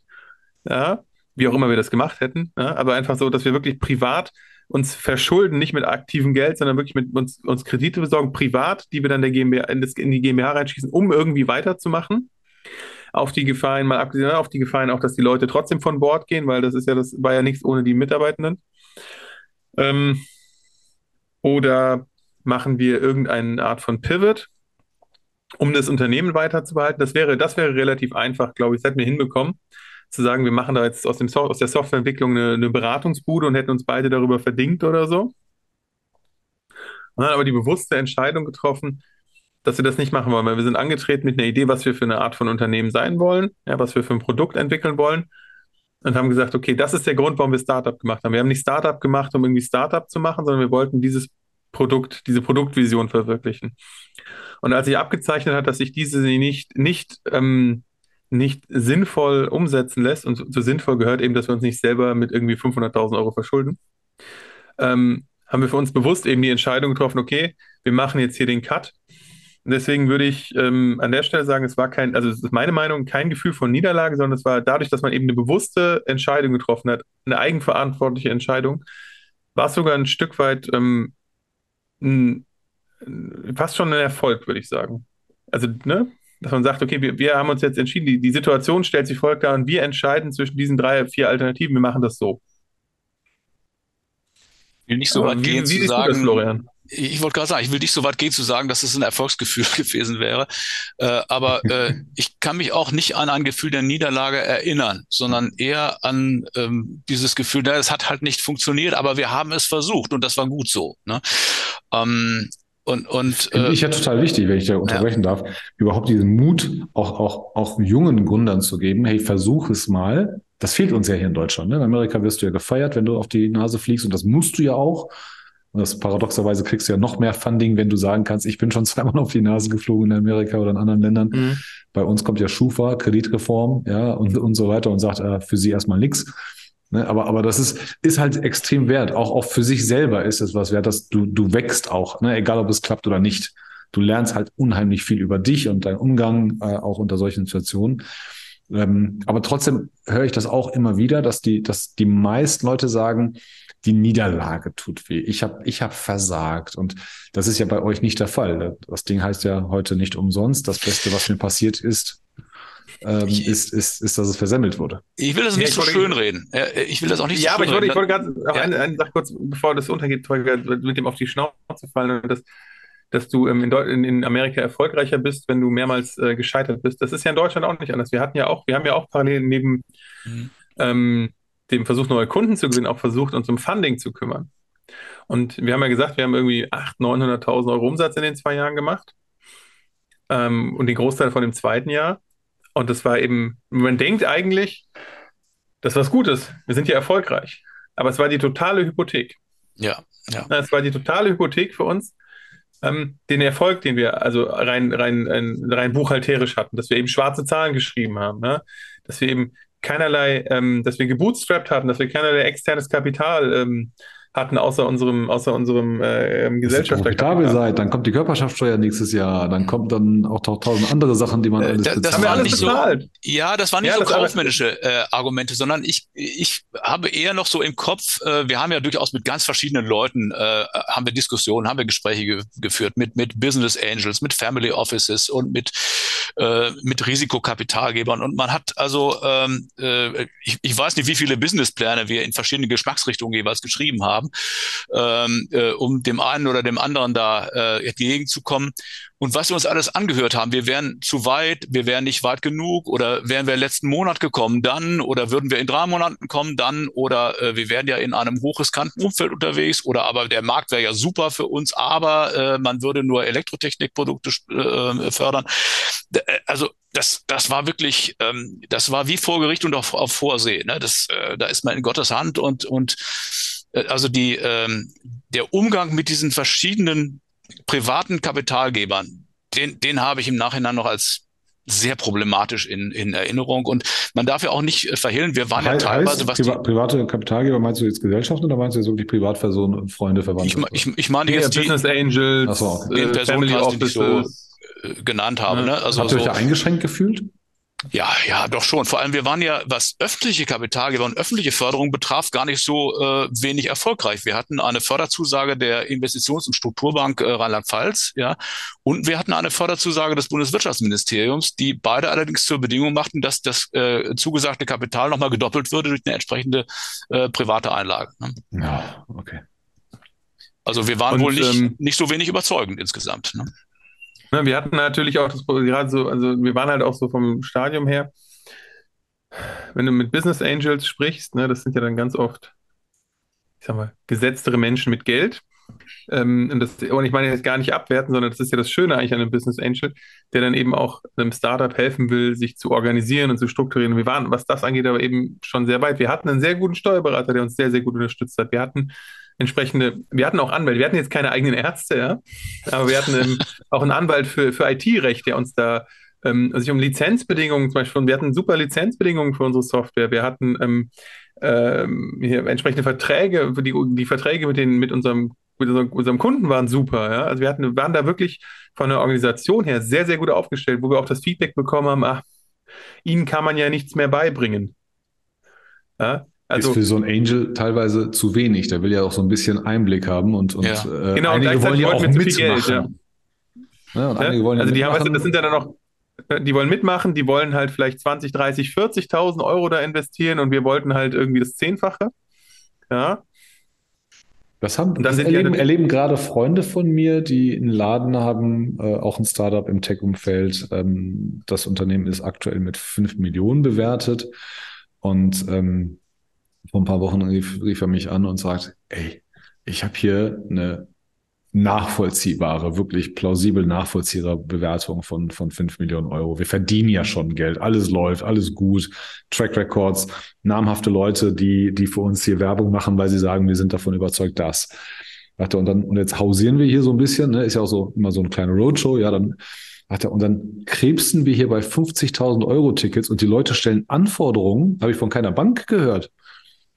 S2: ja, wie auch immer wir das gemacht hätten, ja, aber einfach so, dass wir wirklich privat uns verschulden, nicht mit aktivem Geld, sondern wirklich mit uns, uns Kredite besorgen, privat, die wir dann der GmbH, in, das, in die GmbH reinschießen, um irgendwie weiterzumachen. Auf die Gefahren, mal abgesehen auf die Gefahren auch, dass die Leute trotzdem von Bord gehen, weil das ist ja, das war ja nichts ohne die Mitarbeitenden. Ähm, oder machen wir irgendeine Art von Pivot, um das Unternehmen weiterzubehalten? Das wäre, das wäre relativ einfach, glaube ich. Das hätten wir hinbekommen zu sagen, wir machen da jetzt aus, dem so aus der Softwareentwicklung eine, eine Beratungsbude und hätten uns beide darüber verdingt oder so. Und dann aber die bewusste Entscheidung getroffen, dass wir das nicht machen wollen, weil wir sind angetreten mit einer Idee, was wir für eine Art von Unternehmen sein wollen, ja, was wir für ein Produkt entwickeln wollen und haben gesagt, okay, das ist der Grund, warum wir Startup gemacht haben. Wir haben nicht Startup gemacht, um irgendwie Startup zu machen, sondern wir wollten dieses Produkt, diese Produktvision verwirklichen. Und als sich abgezeichnet hat, dass sich diese nicht, nicht ähm, nicht sinnvoll umsetzen lässt, und zu, sinnvoll gehört eben, dass wir uns nicht selber mit irgendwie 500.000 Euro verschulden, ähm, haben wir für uns bewusst eben die Entscheidung getroffen, okay, wir machen jetzt hier den Cut. Und deswegen würde ich ähm, an der Stelle sagen, es war kein, also es ist meine Meinung, kein Gefühl von Niederlage, sondern es war dadurch, dass man eben eine bewusste Entscheidung getroffen hat, eine eigenverantwortliche Entscheidung, war es sogar ein Stück weit ähm, ein, fast schon ein Erfolg, würde ich sagen. Also, ne? Dass man sagt, okay, wir, wir haben uns jetzt entschieden, die, die Situation stellt sich folgt dar und wir entscheiden zwischen diesen drei, vier Alternativen, wir machen das so.
S3: Ich will nicht so Aber weit wie, gehen wie zu sagen, das, Florian? ich wollte gerade sagen, ich will nicht so weit gehen zu sagen, dass es ein Erfolgsgefühl gewesen wäre. Äh, aber äh, ich kann mich auch nicht an ein Gefühl der Niederlage erinnern, sondern eher an ähm, dieses Gefühl, na, es hat halt nicht funktioniert, aber wir haben es versucht und das war gut so. Ne? Ähm, und, und,
S1: Finde äh, ich ja total wichtig, wenn ich da unterbrechen ja. darf, überhaupt diesen Mut auch, auch, auch jungen Gründern zu geben, hey, versuch es mal. Das fehlt uns ja hier in Deutschland. Ne? In Amerika wirst du ja gefeiert, wenn du auf die Nase fliegst und das musst du ja auch. Und das paradoxerweise kriegst du ja noch mehr Funding, wenn du sagen kannst, ich bin schon zweimal auf die Nase geflogen in Amerika oder in anderen Ländern. Mhm. Bei uns kommt ja Schufa, Kreditreform, ja, und, und so weiter und sagt äh, für sie erstmal nichts. Ne, aber, aber das ist, ist halt extrem wert. Auch, auch für sich selber ist es was wert, dass du, du wächst auch, ne, egal ob es klappt oder nicht. Du lernst halt unheimlich viel über dich und deinen Umgang äh, auch unter solchen Situationen. Ähm, aber trotzdem höre ich das auch immer wieder, dass die, dass die meisten Leute sagen, die Niederlage tut weh. Ich habe ich hab versagt. Und das ist ja bei euch nicht der Fall. Das Ding heißt ja heute nicht umsonst. Das Beste, was mir passiert ist, ähm, ich, ist, ist, ist, dass es versemmelt wurde.
S3: Ich will das nicht ja, so schön reden. Ich will das auch nicht ja, so schön reden.
S2: Ja, aber ich wollte, ich wollte gerade ja. eine, eine Sache kurz, bevor das untergeht, mit dem auf die Schnauze fallen, dass, dass du ähm, in, in, Amerika erfolgreicher bist, wenn du mehrmals äh, gescheitert bist. Das ist ja in Deutschland auch nicht anders. Wir hatten ja auch, wir haben ja auch parallel neben mhm. ähm, dem Versuch, neue Kunden zu gewinnen, auch versucht, uns um Funding zu kümmern. Und wir haben ja gesagt, wir haben irgendwie 800.000, 900.000 Euro Umsatz in den zwei Jahren gemacht. Ähm, und den Großteil von dem zweiten Jahr. Und das war eben, man denkt eigentlich, das ist was Gutes. Wir sind ja erfolgreich. Aber es war die totale Hypothek.
S3: Ja, ja.
S2: Es war die totale Hypothek für uns, ähm, den Erfolg, den wir also rein, rein, rein buchhalterisch hatten, dass wir eben schwarze Zahlen geschrieben haben, ne? dass wir eben keinerlei, ähm, dass wir gebootstrapped hatten, dass wir keinerlei externes Kapital ähm, hatten, außer unserem, außer unserem äh, ähm,
S1: Gesellschafterkapital. seid, dann kommt die Körperschaftssteuer nächstes Jahr, dann kommt dann auch tausend andere Sachen, die man
S3: äh, alles bezahlt. Das war nicht so, ja, das waren nicht ja, so kaufmännische äh, Argumente, sondern ich, ich habe eher noch so im Kopf, äh, wir haben ja durchaus mit ganz verschiedenen Leuten, äh, haben wir Diskussionen, haben wir Gespräche ge geführt mit, mit Business Angels, mit Family Offices und mit, äh, mit Risikokapitalgebern und man hat also, ähm, äh, ich, ich weiß nicht, wie viele Businesspläne wir in verschiedene Geschmacksrichtungen jeweils geschrieben haben, haben, ähm, äh, um dem einen oder dem anderen da äh, entgegenzukommen. Und was wir uns alles angehört haben, wir wären zu weit, wir wären nicht weit genug oder wären wir letzten Monat gekommen, dann oder würden wir in drei Monaten kommen, dann oder äh, wir wären ja in einem hochriskanten Umfeld unterwegs oder aber der Markt wäre ja super für uns, aber äh, man würde nur Elektrotechnikprodukte äh, fördern. Äh, also das, das war wirklich, ähm, das war wie vor Gericht und auf, auf Vorsehen. Ne? Das, äh, da ist man in Gottes Hand und und also die, ähm, der Umgang mit diesen verschiedenen privaten Kapitalgebern, den, den habe ich im Nachhinein noch als sehr problematisch in, in Erinnerung. Und man darf ja auch nicht äh, verhehlen, wir waren heißt, ja teilweise,
S1: was Priva private Kapitalgeber, meinst du jetzt Gesellschaften oder meinst du jetzt wirklich Privatpersonen, Freunde, Verwandte?
S3: Ich, ich, ich meine jetzt
S2: ja, Business Angels,
S3: so, okay. den Personen, die ich so äh, genannt habe. Ja. Ne?
S1: Also Habt ihr euch da eingeschränkt gefühlt?
S3: Ja, ja, doch schon. Vor allem, wir waren ja, was öffentliche Kapitalgeber und öffentliche Förderung betraf, gar nicht so äh, wenig erfolgreich. Wir hatten eine Förderzusage der Investitions- und Strukturbank äh, Rheinland-Pfalz, ja, und wir hatten eine Förderzusage des Bundeswirtschaftsministeriums, die beide allerdings zur Bedingung machten, dass das äh, zugesagte Kapital nochmal gedoppelt würde durch eine entsprechende äh, private Einlage.
S1: Ne? Ja, okay.
S3: Also wir waren und, wohl nicht, ähm, nicht so wenig überzeugend insgesamt. Ne?
S2: Ne, wir hatten natürlich auch das gerade so, also wir waren halt auch so vom Stadium her, wenn du mit Business Angels sprichst, ne, das sind ja dann ganz oft, ich sag mal, gesetztere Menschen mit Geld. Ähm, und, das, und ich meine jetzt gar nicht abwerten, sondern das ist ja das Schöne eigentlich an einem Business Angel, der dann eben auch einem Startup helfen will, sich zu organisieren und zu strukturieren. Wir waren, was das angeht, aber eben schon sehr weit. Wir hatten einen sehr guten Steuerberater, der uns sehr, sehr gut unterstützt hat. Wir hatten entsprechende, wir hatten auch Anwälte, wir hatten jetzt keine eigenen Ärzte, ja, aber wir hatten ähm, auch einen Anwalt für, für IT-Recht, der uns da ähm, sich um Lizenzbedingungen zum Beispiel, wir hatten super Lizenzbedingungen für unsere Software, wir hatten ähm, ähm, hier entsprechende Verträge, die, die Verträge mit, den, mit unserem mit unserem Kunden waren super. Ja? Also wir hatten, waren da wirklich von der Organisation her sehr, sehr gut aufgestellt, wo wir auch das Feedback bekommen haben, ach, ihnen kann man ja nichts mehr beibringen.
S1: Ja? Also, ist für so ein Angel teilweise zu wenig. Der will ja auch so ein bisschen Einblick haben und, und
S2: ja. äh, genau, einige wollen ja auch mitmachen. Geld, ja. Ja, und einige wollen also die mitmachen. haben, das sind ja dann noch, die wollen mitmachen, die wollen halt vielleicht 20, 30, 40.000 Euro da investieren und wir wollten halt irgendwie das Zehnfache. Ja.
S1: Das, haben, das erleben, erleben, gerade Freunde von mir, die einen Laden haben, äh, auch ein Startup im Tech-Umfeld. Ähm, das Unternehmen ist aktuell mit 5 Millionen bewertet. Und ähm, vor ein paar Wochen rief, rief er mich an und sagt, ey, ich habe hier eine nachvollziehbare, wirklich plausibel nachvollziehbare Bewertung von, von 5 Millionen Euro. Wir verdienen ja schon Geld, alles läuft, alles gut, Track Records, namhafte Leute, die, die für uns hier Werbung machen, weil sie sagen, wir sind davon überzeugt, dass. Und dann, und jetzt hausieren wir hier so ein bisschen, ne? ist ja auch so immer so eine kleine Roadshow, ja, dann er, und dann krebsen wir hier bei 50.000 Euro Tickets und die Leute stellen Anforderungen, habe ich von keiner Bank gehört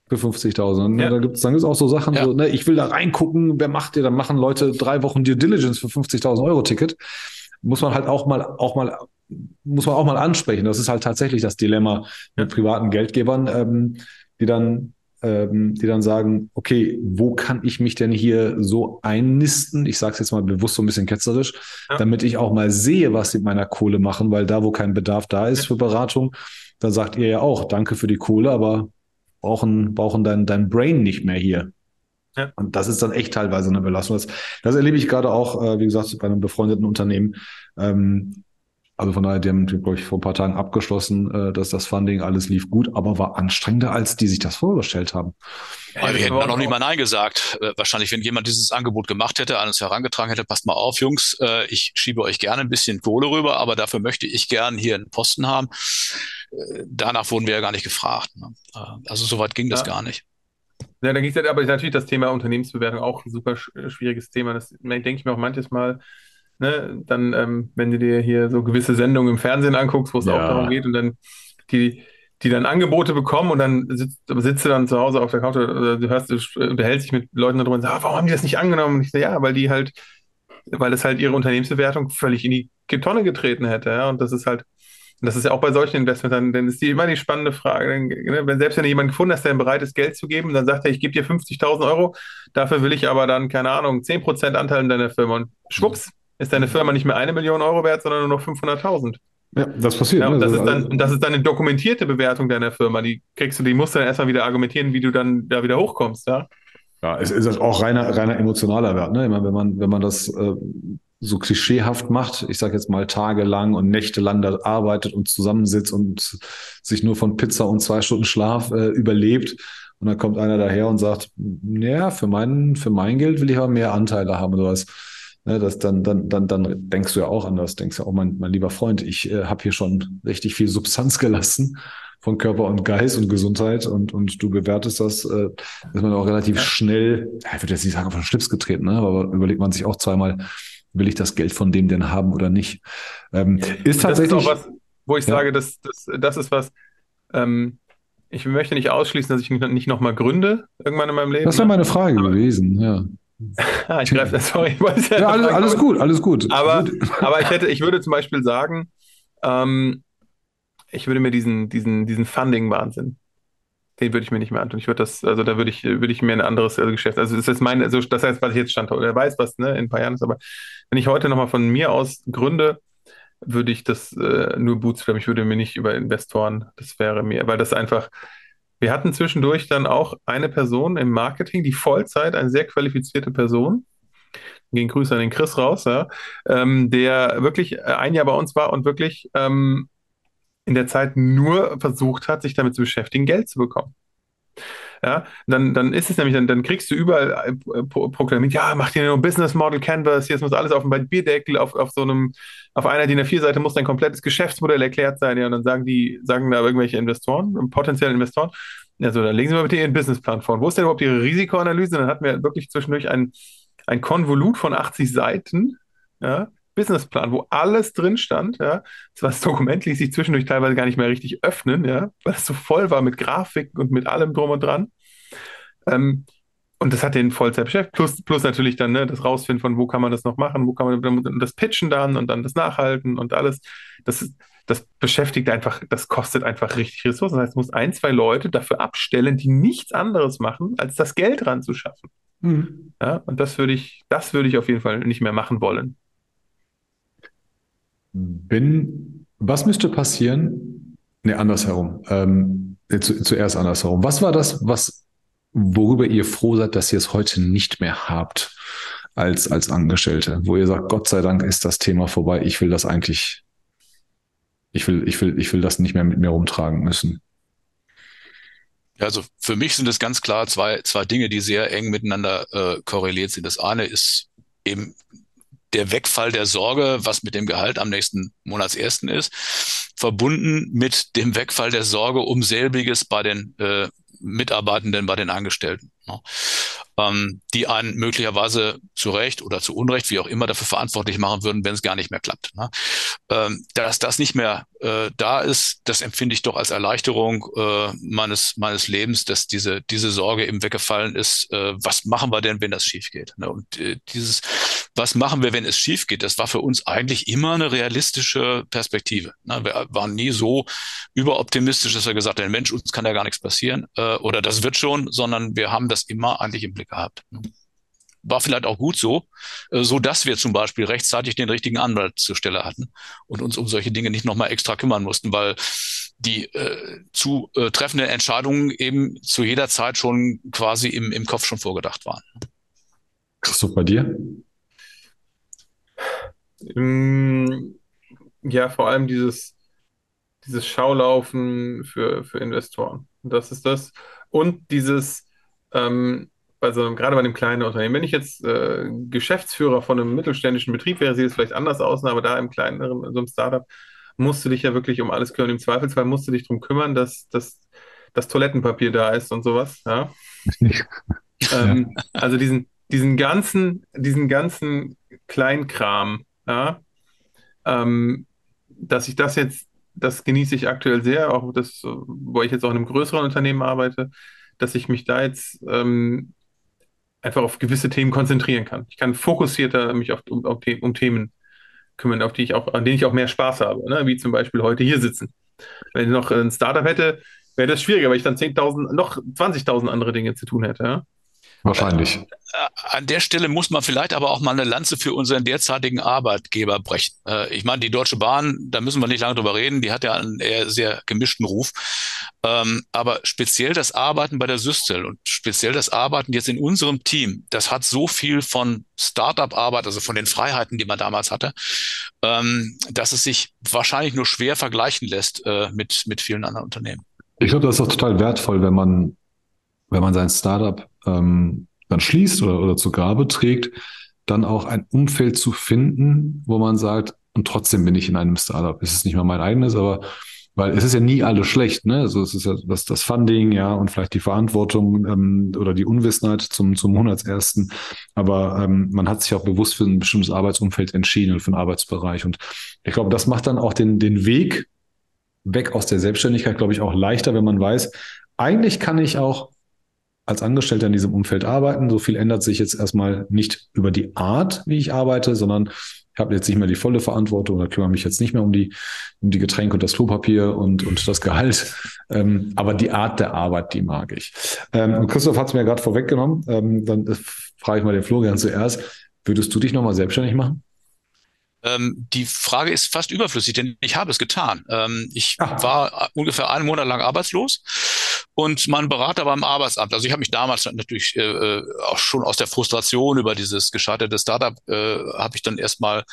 S1: für 50.000. Ja. Da gibt es dann gibt's auch so Sachen, ja. so, ne, ich will da reingucken, wer macht dir, dann machen Leute drei Wochen Due Diligence für 50.000 Euro Ticket. Muss man halt auch mal, auch mal, muss man auch mal ansprechen. Das ist halt tatsächlich das Dilemma mit privaten Geldgebern, ähm, die dann, ähm, die dann sagen, okay, wo kann ich mich denn hier so einnisten? Ich sage es jetzt mal bewusst so ein bisschen ketzerisch, ja. damit ich auch mal sehe, was sie mit meiner Kohle machen, weil da, wo kein Bedarf da ist für Beratung, dann sagt ihr ja auch, danke für die Kohle, aber brauchen, brauchen dein, dein Brain nicht mehr hier. Ja. Und das ist dann echt teilweise eine Belastung. Das, das erlebe ich gerade auch, äh, wie gesagt, bei einem befreundeten Unternehmen. Ähm, also von daher, die haben, glaube ich, vor ein paar Tagen abgeschlossen, äh, dass das Funding alles lief gut, aber war anstrengender, als die sich das vorgestellt haben.
S3: Ja, wir hätten da noch nicht mal Nein gesagt. Äh, wahrscheinlich, wenn jemand dieses Angebot gemacht hätte, an uns herangetragen hätte, passt mal auf, Jungs, äh, ich schiebe euch gerne ein bisschen Kohle rüber, aber dafür möchte ich gern hier einen Posten haben danach wurden wir ja gar nicht gefragt. Ne? Äh, also soweit ging das ja. gar nicht.
S2: Ja, dann ging es halt, aber natürlich das Thema Unternehmensbewertung auch ein super schwieriges Thema. Das denke ich mir auch manches Mal, ne, dann, ähm, wenn du dir hier so gewisse Sendungen im Fernsehen anguckst, wo es ja. auch darum geht und dann die, die dann Angebote bekommen und dann sitzt, sitzt du dann zu Hause auf der Couch oder du hörst, du unterhältst dich mit Leuten darüber und sagst, ah, warum haben die das nicht angenommen? Und ich sage, ja, weil die halt, weil das halt ihre Unternehmensbewertung völlig in die Tonne getreten hätte, ja, und das ist halt, und das ist ja auch bei solchen Investments, dann, dann ist die immer die spannende Frage, ne, wenn selbst wenn jemand gefunden ist, der bereit ist, Geld zu geben, dann sagt er, ich gebe dir 50.000 Euro, dafür will ich aber dann, keine Ahnung, 10% Anteil in deiner Firma. Und schwupps, ist deine Firma nicht mehr eine Million Euro wert, sondern nur noch 500.000.
S1: Ja, das passiert. Ja,
S2: und das, ist dann, das ist dann eine dokumentierte Bewertung deiner Firma. Die kriegst du, die musst du dann erstmal wieder argumentieren, wie du dann da wieder hochkommst, ja.
S1: Ja, es ist auch reiner, reiner emotionaler Wert. Ne? Meine, wenn man, wenn man das äh, so klischeehaft macht, ich sage jetzt mal tagelang und nächtelang da arbeitet und zusammensitzt und sich nur von Pizza und zwei Stunden Schlaf äh, überlebt. Und dann kommt einer daher und sagt, ja, für mein, für mein Geld will ich aber mehr Anteile haben oder was. Ne, das dann, dann, dann, dann denkst du ja auch anders, denkst ja auch, mein, mein lieber Freund, ich äh, habe hier schon richtig viel Substanz gelassen von Körper und Geist und Gesundheit und, und du bewertest das, äh, ist man auch relativ schnell, ich würde jetzt nicht sagen, auf den Schlips getreten, ne? aber überlegt man sich auch zweimal, will ich das Geld von dem denn haben oder nicht? Ähm, ist tatsächlich. Das ist auch
S2: was, wo ich ja. sage, das, das, das ist was, ähm, ich möchte nicht ausschließen, dass ich nicht nochmal gründe irgendwann in meinem Leben.
S1: Das wäre meine Frage aber, gewesen, ja.
S2: ah, ich greife das, sorry.
S1: Ja, ja alles, alles gut, alles gut.
S2: Aber, aber ich hätte, ich würde zum Beispiel sagen, ähm, ich würde mir diesen, diesen, diesen Funding-Wahnsinn, den würde ich mir nicht mehr antun. Ich würde das, also da würde ich, würde ich mir ein anderes also Geschäft, also das ist mein, also das heißt, was ich jetzt stand, oder weiß, was ne, in ein paar Jahren ist, aber wenn ich heute nochmal von mir aus gründe, würde ich das äh, nur bootstrappen. Ich würde mir nicht über Investoren, das wäre mir, weil das einfach, wir hatten zwischendurch dann auch eine Person im Marketing, die Vollzeit, eine sehr qualifizierte Person, gehen Grüße an den Chris raus, ja, ähm, der wirklich ein Jahr bei uns war und wirklich ähm, in der Zeit nur versucht hat, sich damit zu beschäftigen, Geld zu bekommen. Ja, dann, dann ist es nämlich, dann, dann kriegst du überall äh, proklamiert, ja, mach dir nur Business Model Canvas, jetzt muss alles auf dem Bierdeckel, auf, auf so einem, auf einer DIN A4-Seite muss dein komplettes Geschäftsmodell erklärt sein, ja, und dann sagen die, sagen da irgendwelche Investoren, potenzielle Investoren, also dann legen Sie mal bitte Ihren Businessplan vor. Und wo ist denn überhaupt Ihre Risikoanalyse? Dann hatten wir wirklich zwischendurch ein, ein Konvolut von 80 Seiten, ja, Businessplan, wo alles drin stand. Ja. Das Dokument ließ sich zwischendurch teilweise gar nicht mehr richtig öffnen, ja, weil es so voll war mit Grafiken und mit allem drum und dran. Ähm, und das hat den Vollzeit beschäftigt. Plus, plus natürlich dann ne, das Rausfinden von, wo kann man das noch machen, wo kann man das Pitchen dann und dann das Nachhalten und alles. Das, das beschäftigt einfach, das kostet einfach richtig Ressourcen. Das heißt, du musst ein, zwei Leute dafür abstellen, die nichts anderes machen, als das Geld ranzuschaffen. Mhm. Ja, und das würde ich, das würde ich auf jeden Fall nicht mehr machen wollen.
S1: Bin, was müsste passieren? Ne, andersherum. Ähm, zu, zuerst andersherum. Was war das, was, worüber ihr froh seid, dass ihr es heute nicht mehr habt als, als Angestellte? Wo ihr sagt, Gott sei Dank ist das Thema vorbei. Ich will das eigentlich, ich will, ich will, ich will das nicht mehr mit mir rumtragen müssen.
S3: Also für mich sind es ganz klar zwei, zwei Dinge, die sehr eng miteinander äh, korreliert sind. Das eine ist eben der Wegfall der Sorge, was mit dem Gehalt am nächsten Monatsersten ist, verbunden mit dem Wegfall der Sorge um selbiges bei den äh, Mitarbeitenden, bei den Angestellten. Ne? ähm, die einen möglicherweise zu Recht oder zu Unrecht, wie auch immer, dafür verantwortlich machen würden, wenn es gar nicht mehr klappt. Ne? Ähm, dass das nicht mehr äh, da ist, das empfinde ich doch als Erleichterung äh, meines, meines Lebens, dass diese, diese Sorge eben weggefallen ist. Äh, was machen wir denn, wenn das schief geht? Ne? Und äh, dieses, was machen wir, wenn es schief geht, das war für uns eigentlich immer eine realistische Perspektive. Ne? Wir waren nie so überoptimistisch, dass wir gesagt haben, Mensch, uns kann ja gar nichts passieren äh, oder das wird schon, sondern wir haben das immer eigentlich im Blick gehabt. War vielleicht auch gut so, äh, so dass wir zum Beispiel rechtzeitig den richtigen Anwalt zur Stelle hatten und uns um solche Dinge nicht nochmal extra kümmern mussten, weil die äh, zu äh, treffenden Entscheidungen eben zu jeder Zeit schon quasi im, im Kopf schon vorgedacht waren.
S1: Christoph, bei dir?
S2: Mm, ja, vor allem dieses, dieses Schaulaufen für, für Investoren. Das ist das. Und dieses, ähm, also gerade bei einem kleinen Unternehmen. Wenn ich jetzt äh, Geschäftsführer von einem mittelständischen Betrieb wäre, sieht es vielleicht anders aus, ne, aber da im kleineren, so einem Startup, musst du dich ja wirklich um alles kümmern. Im Zweifelsfall musst du dich darum kümmern, dass, dass das Toilettenpapier da ist und sowas. Ja? ähm, also diesen, diesen ganzen, diesen ganzen Kleinkram, ja? ähm, dass ich das jetzt, das genieße ich aktuell sehr, auch das, wo ich jetzt auch in einem größeren Unternehmen arbeite, dass ich mich da jetzt ähm, einfach auf gewisse Themen konzentrieren kann. Ich kann fokussierter mich auf, um, um, um Themen kümmern, auf die ich auch, an denen ich auch mehr Spaß habe, ne? wie zum Beispiel heute hier sitzen. Wenn ich noch ein Startup hätte, wäre das schwieriger, weil ich dann 10.000, noch 20.000 andere Dinge zu tun hätte. Ja?
S1: Wahrscheinlich. Äh,
S3: an der Stelle muss man vielleicht aber auch mal eine Lanze für unseren derzeitigen Arbeitgeber brechen. Äh, ich meine, die Deutsche Bahn, da müssen wir nicht lange drüber reden, die hat ja einen eher sehr gemischten Ruf. Ähm, aber speziell das Arbeiten bei der Systel und speziell das Arbeiten jetzt in unserem Team, das hat so viel von Startup-Arbeit, also von den Freiheiten, die man damals hatte, ähm, dass es sich wahrscheinlich nur schwer vergleichen lässt äh, mit, mit vielen anderen Unternehmen.
S1: Ich glaube, das ist auch total wertvoll, wenn man, wenn man sein Startup ähm, dann schließt oder, oder zu Grabe trägt, dann auch ein Umfeld zu finden, wo man sagt, und trotzdem bin ich in einem Startup. Es ist nicht mal mein eigenes, aber weil es ist ja nie alles schlecht, ne? Also es ist ja das, das Funding, ja, und vielleicht die Verantwortung ähm, oder die Unwissenheit zum, zum Monatsersten. Aber ähm, man hat sich auch bewusst für ein bestimmtes Arbeitsumfeld entschieden und für einen Arbeitsbereich. Und ich glaube, das macht dann auch den, den Weg weg aus der Selbstständigkeit, glaube ich, auch leichter, wenn man weiß, eigentlich kann ich auch als Angestellter in diesem Umfeld arbeiten. So viel ändert sich jetzt erstmal nicht über die Art, wie ich arbeite, sondern ich habe jetzt nicht mehr die volle Verantwortung oder kümmere mich jetzt nicht mehr um die, um die Getränke und das Klopapier und, und das Gehalt. Ähm, aber die Art der Arbeit, die mag ich. Ähm, und Christoph hat es mir gerade vorweggenommen. Ähm, dann äh, frage ich mal den Florian zuerst. Würdest du dich nochmal selbstständig machen?
S3: Ähm, die Frage ist fast überflüssig, denn ich habe es getan. Ähm, ich Ach. war ungefähr einen Monat lang arbeitslos und mein Berater beim Arbeitsamt. Also ich habe mich damals natürlich äh, äh, auch schon aus der Frustration über dieses gescheiterte Startup äh, habe ich dann erstmal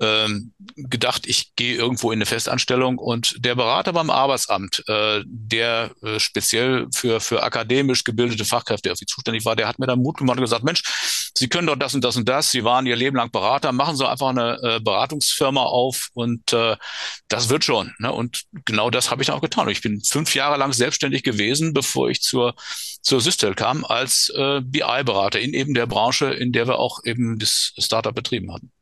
S3: ähm, gedacht, ich gehe irgendwo in eine Festanstellung und der Berater beim Arbeitsamt, äh, der äh, speziell für für akademisch gebildete Fachkräfte irgendwie zuständig war, der hat mir dann Mut gemacht und gesagt, Mensch, Sie können doch das und das und das. Sie waren Ihr Leben lang Berater, machen Sie einfach eine äh, Beratungsfirma auf und äh, das wird schon. Ne? Und genau das habe ich dann auch getan. Ich bin fünf Jahre lang selbstständig gewesen, bevor ich zur, zur Systel kam, als äh, BI-Berater in eben der Branche, in der wir auch eben das Startup betrieben hatten.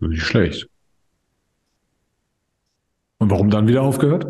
S1: Nicht schlecht. Und warum dann wieder aufgehört?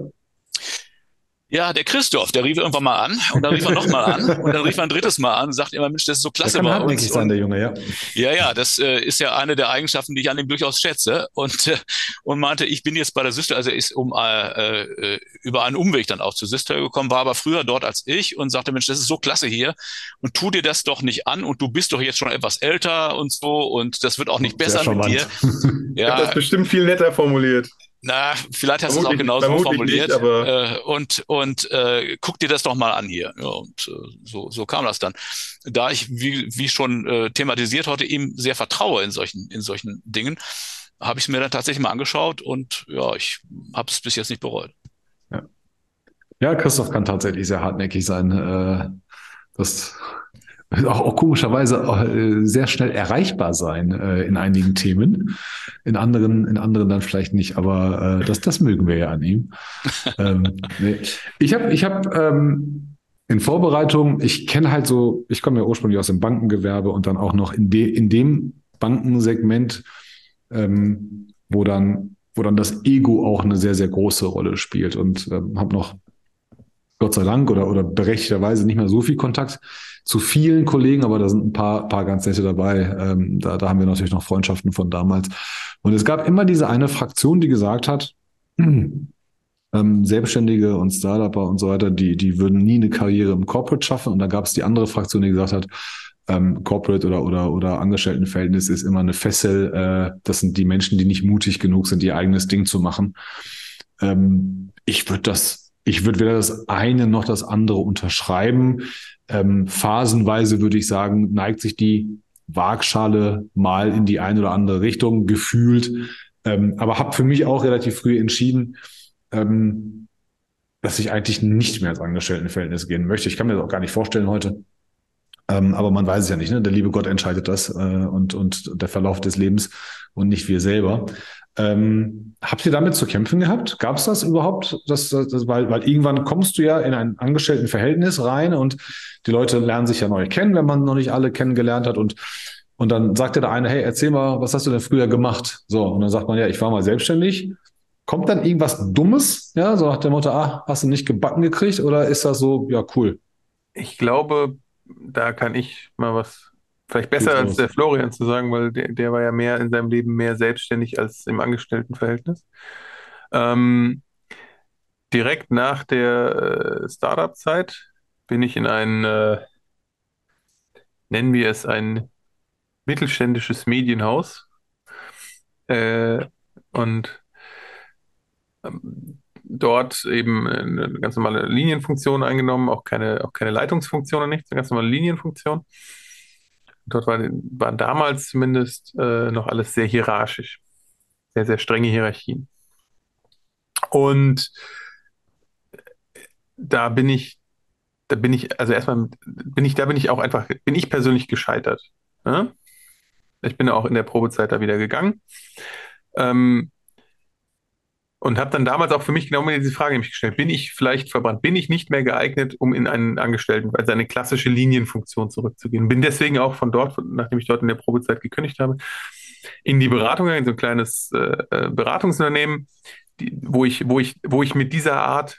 S3: Ja, der Christoph, der rief irgendwann mal an und dann rief er nochmal an und dann rief er ein drittes Mal an und sagt immer, Mensch, das ist so klasse bei uns.
S1: sein, der Junge, ja.
S3: Ja, ja, das äh, ist ja eine der Eigenschaften, die ich an ihm durchaus schätze. Und, äh, und meinte, ich bin jetzt bei der Sister, also er ist um äh, äh, über einen Umweg dann auch zu Sister gekommen, war aber früher dort als ich und sagte, Mensch, das ist so klasse hier und tu dir das doch nicht an und du bist doch jetzt schon etwas älter und so und das wird auch nicht besser mit dir.
S2: Ja, das ist bestimmt viel netter formuliert.
S3: Na, vielleicht hast du es auch genauso formuliert. Nicht, äh, und und äh, guck dir das doch mal an hier. Ja, und äh, so, so kam das dann. Da ich, wie, wie schon äh, thematisiert heute, ihm sehr vertraue in solchen, in solchen Dingen, habe ich es mir dann tatsächlich mal angeschaut und ja, ich habe es bis jetzt nicht bereut.
S1: Ja. ja, Christoph kann tatsächlich sehr hartnäckig sein. Äh, das auch, auch komischerweise äh, sehr schnell erreichbar sein äh, in einigen Themen, in anderen, in anderen dann vielleicht nicht, aber äh, das, das mögen wir ja an ihm. ähm, nee. Ich habe, ich habe ähm, in Vorbereitung, ich kenne halt so, ich komme ja ursprünglich aus dem Bankengewerbe und dann auch noch in, de, in dem Bankensegment, ähm, wo dann, wo dann das Ego auch eine sehr, sehr große Rolle spielt und ähm, habe noch Gott sei Dank oder, oder berechtigterweise nicht mehr so viel Kontakt zu vielen Kollegen, aber da sind ein paar, paar ganz nette dabei. Ähm, da, da haben wir natürlich noch Freundschaften von damals. Und es gab immer diese eine Fraktion, die gesagt hat, ähm, Selbstständige und Startupper und so weiter, die, die würden nie eine Karriere im Corporate schaffen. Und da gab es die andere Fraktion, die gesagt hat, ähm, Corporate oder, oder, oder Angestelltenverhältnis ist immer eine Fessel. Äh, das sind die Menschen, die nicht mutig genug sind, ihr eigenes Ding zu machen. Ähm, ich würde das, ich würde weder das eine noch das andere unterschreiben. Ähm, phasenweise würde ich sagen, neigt sich die Waagschale mal in die eine oder andere Richtung gefühlt. Ähm, aber habe für mich auch relativ früh entschieden, ähm, dass ich eigentlich nicht mehr ins Angestelltenverhältnis gehen möchte. Ich kann mir das auch gar nicht vorstellen heute. Ähm, aber man weiß es ja nicht. Ne? Der liebe Gott entscheidet das äh, und, und der Verlauf des Lebens und nicht wir selber. Ähm, habt ihr damit zu kämpfen gehabt? Gab es das überhaupt? Das, das, das, weil, weil irgendwann kommst du ja in ein Angestelltenverhältnis rein und die Leute lernen sich ja neu kennen, wenn man noch nicht alle kennengelernt hat und und dann sagt der eine, hey, erzähl mal, was hast du denn früher gemacht? So, und dann sagt man, ja, ich war mal selbstständig. Kommt dann irgendwas Dummes, ja, so nach dem Motto, ah, hast du nicht gebacken gekriegt oder ist das so, ja, cool?
S2: Ich glaube, da kann ich mal was Vielleicht besser als der Florian zu sagen, weil der, der war ja mehr in seinem Leben mehr selbstständig als im Angestelltenverhältnis. Ähm, direkt nach der äh, Startup-Zeit bin ich in ein, äh, nennen wir es ein mittelständisches Medienhaus. Äh, und ähm, dort eben eine ganz normale Linienfunktion eingenommen, auch keine, auch keine Leitungsfunktion oder nichts, eine ganz normale Linienfunktion. Dort war, war damals zumindest äh, noch alles sehr hierarchisch. Sehr, sehr strenge Hierarchien. Und da bin ich, da bin ich, also erstmal bin ich, da bin ich auch einfach, bin ich persönlich gescheitert. Ja? Ich bin auch in der Probezeit da wieder gegangen. Ähm, und habe dann damals auch für mich genau mir diese Frage nämlich gestellt, bin ich vielleicht verbrannt, bin ich nicht mehr geeignet, um in einen Angestellten, also eine klassische Linienfunktion zurückzugehen. Bin deswegen auch von dort, nachdem ich dort in der Probezeit gekündigt habe, in die Beratung in so ein kleines äh, äh, Beratungsunternehmen, die, wo, ich, wo, ich, wo ich mit dieser Art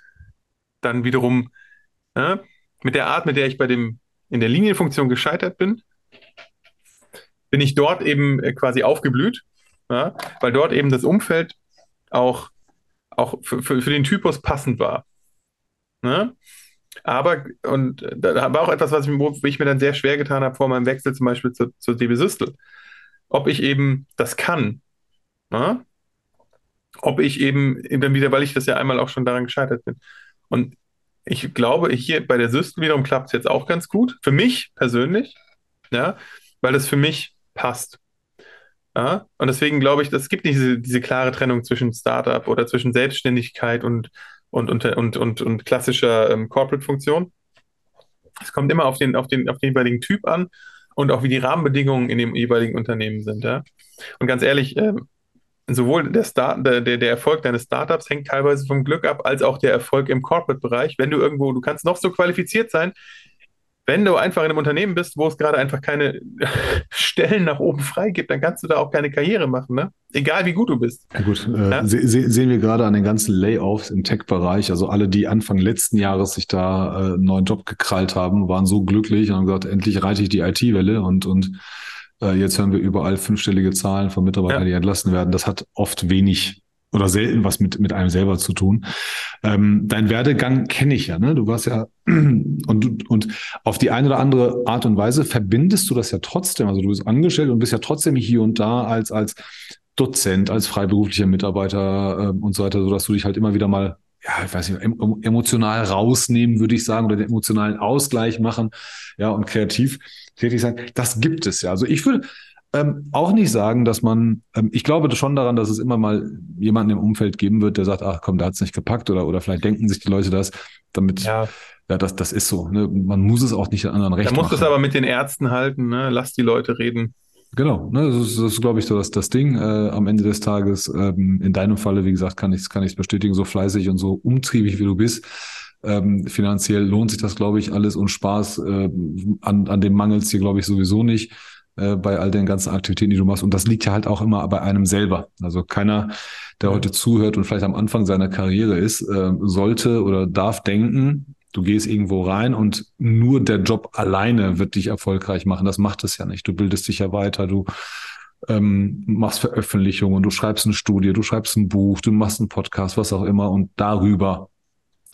S2: dann wiederum, äh, mit der Art, mit der ich bei dem in der Linienfunktion gescheitert bin, bin ich dort eben äh, quasi aufgeblüht, ja, weil dort eben das Umfeld auch auch für, für, für den Typus passend war. Ne? Aber, und da war auch etwas, was ich, wo ich mir dann sehr schwer getan habe vor meinem Wechsel zum Beispiel zu, zu DB Systel. Ob ich eben das kann. Ne? Ob ich eben, dann wieder, weil ich das ja einmal auch schon daran gescheitert bin. Und ich glaube, hier bei der Systel wiederum klappt es jetzt auch ganz gut. Für mich persönlich, ja, weil es für mich passt. Ja? Und deswegen glaube ich, es gibt nicht diese, diese klare Trennung zwischen Startup oder zwischen Selbstständigkeit und, und, und, und, und, und klassischer ähm, Corporate-Funktion. Es kommt immer auf den, auf, den, auf den jeweiligen Typ an und auch wie die Rahmenbedingungen in dem jeweiligen Unternehmen sind. Ja? Und ganz ehrlich, äh, sowohl der, Start, der, der Erfolg deines Startups hängt teilweise vom Glück ab, als auch der Erfolg im Corporate-Bereich. Wenn du irgendwo, du kannst noch so qualifiziert sein, wenn du einfach in einem Unternehmen bist, wo es gerade einfach keine Stellen nach oben frei gibt, dann kannst du da auch keine Karriere machen, ne? Egal wie gut du bist.
S1: Ja gut, äh, ja? se se sehen wir gerade an den ganzen Layoffs im Tech-Bereich. Also alle, die Anfang letzten Jahres sich da äh, einen neuen Job gekrallt haben, waren so glücklich und haben gesagt, endlich reite ich die IT-Welle und, und äh, jetzt hören wir überall fünfstellige Zahlen von Mitarbeitern, ja. die entlassen werden. Das hat oft wenig oder selten was mit, mit einem selber zu tun. Ähm, dein Werdegang kenne ich ja, ne? Du warst ja und, und auf die eine oder andere Art und Weise verbindest du das ja trotzdem. Also du bist angestellt und bist ja trotzdem hier und da als, als Dozent, als freiberuflicher Mitarbeiter äh, und so weiter, sodass du dich halt immer wieder mal, ja, ich weiß nicht, emotional rausnehmen, würde ich sagen, oder den emotionalen Ausgleich machen, ja, und kreativ tätig sein. Das gibt es ja. Also ich würde, ähm, auch nicht sagen, dass man, ähm, ich glaube schon daran, dass es immer mal jemanden im Umfeld geben wird, der sagt, ach komm, da hat es nicht gepackt oder, oder vielleicht denken sich die Leute das, damit, ja, ja das, das ist so. Ne? Man muss es auch nicht an anderen recht
S2: Da musst du es aber mit den Ärzten halten, ne? lass die Leute reden.
S1: Genau, ne, das ist, ist glaube ich, so das, das Ding. Äh, am Ende des Tages, ähm, in deinem Falle, wie gesagt, kann ich es kann ich's bestätigen, so fleißig und so umtriebig wie du bist. Ähm, finanziell lohnt sich das, glaube ich, alles und Spaß äh, an, an dem mangelt es dir, glaube ich, sowieso nicht äh, bei all den ganzen Aktivitäten, die du machst. Und das liegt ja halt auch immer bei einem selber. Also keiner, der heute zuhört und vielleicht am Anfang seiner Karriere ist, äh, sollte oder darf denken, du gehst irgendwo rein und nur der Job alleine wird dich erfolgreich machen. Das macht es ja nicht. Du bildest dich ja weiter, du ähm, machst Veröffentlichungen, du schreibst eine Studie, du schreibst ein Buch, du machst einen Podcast, was auch immer und darüber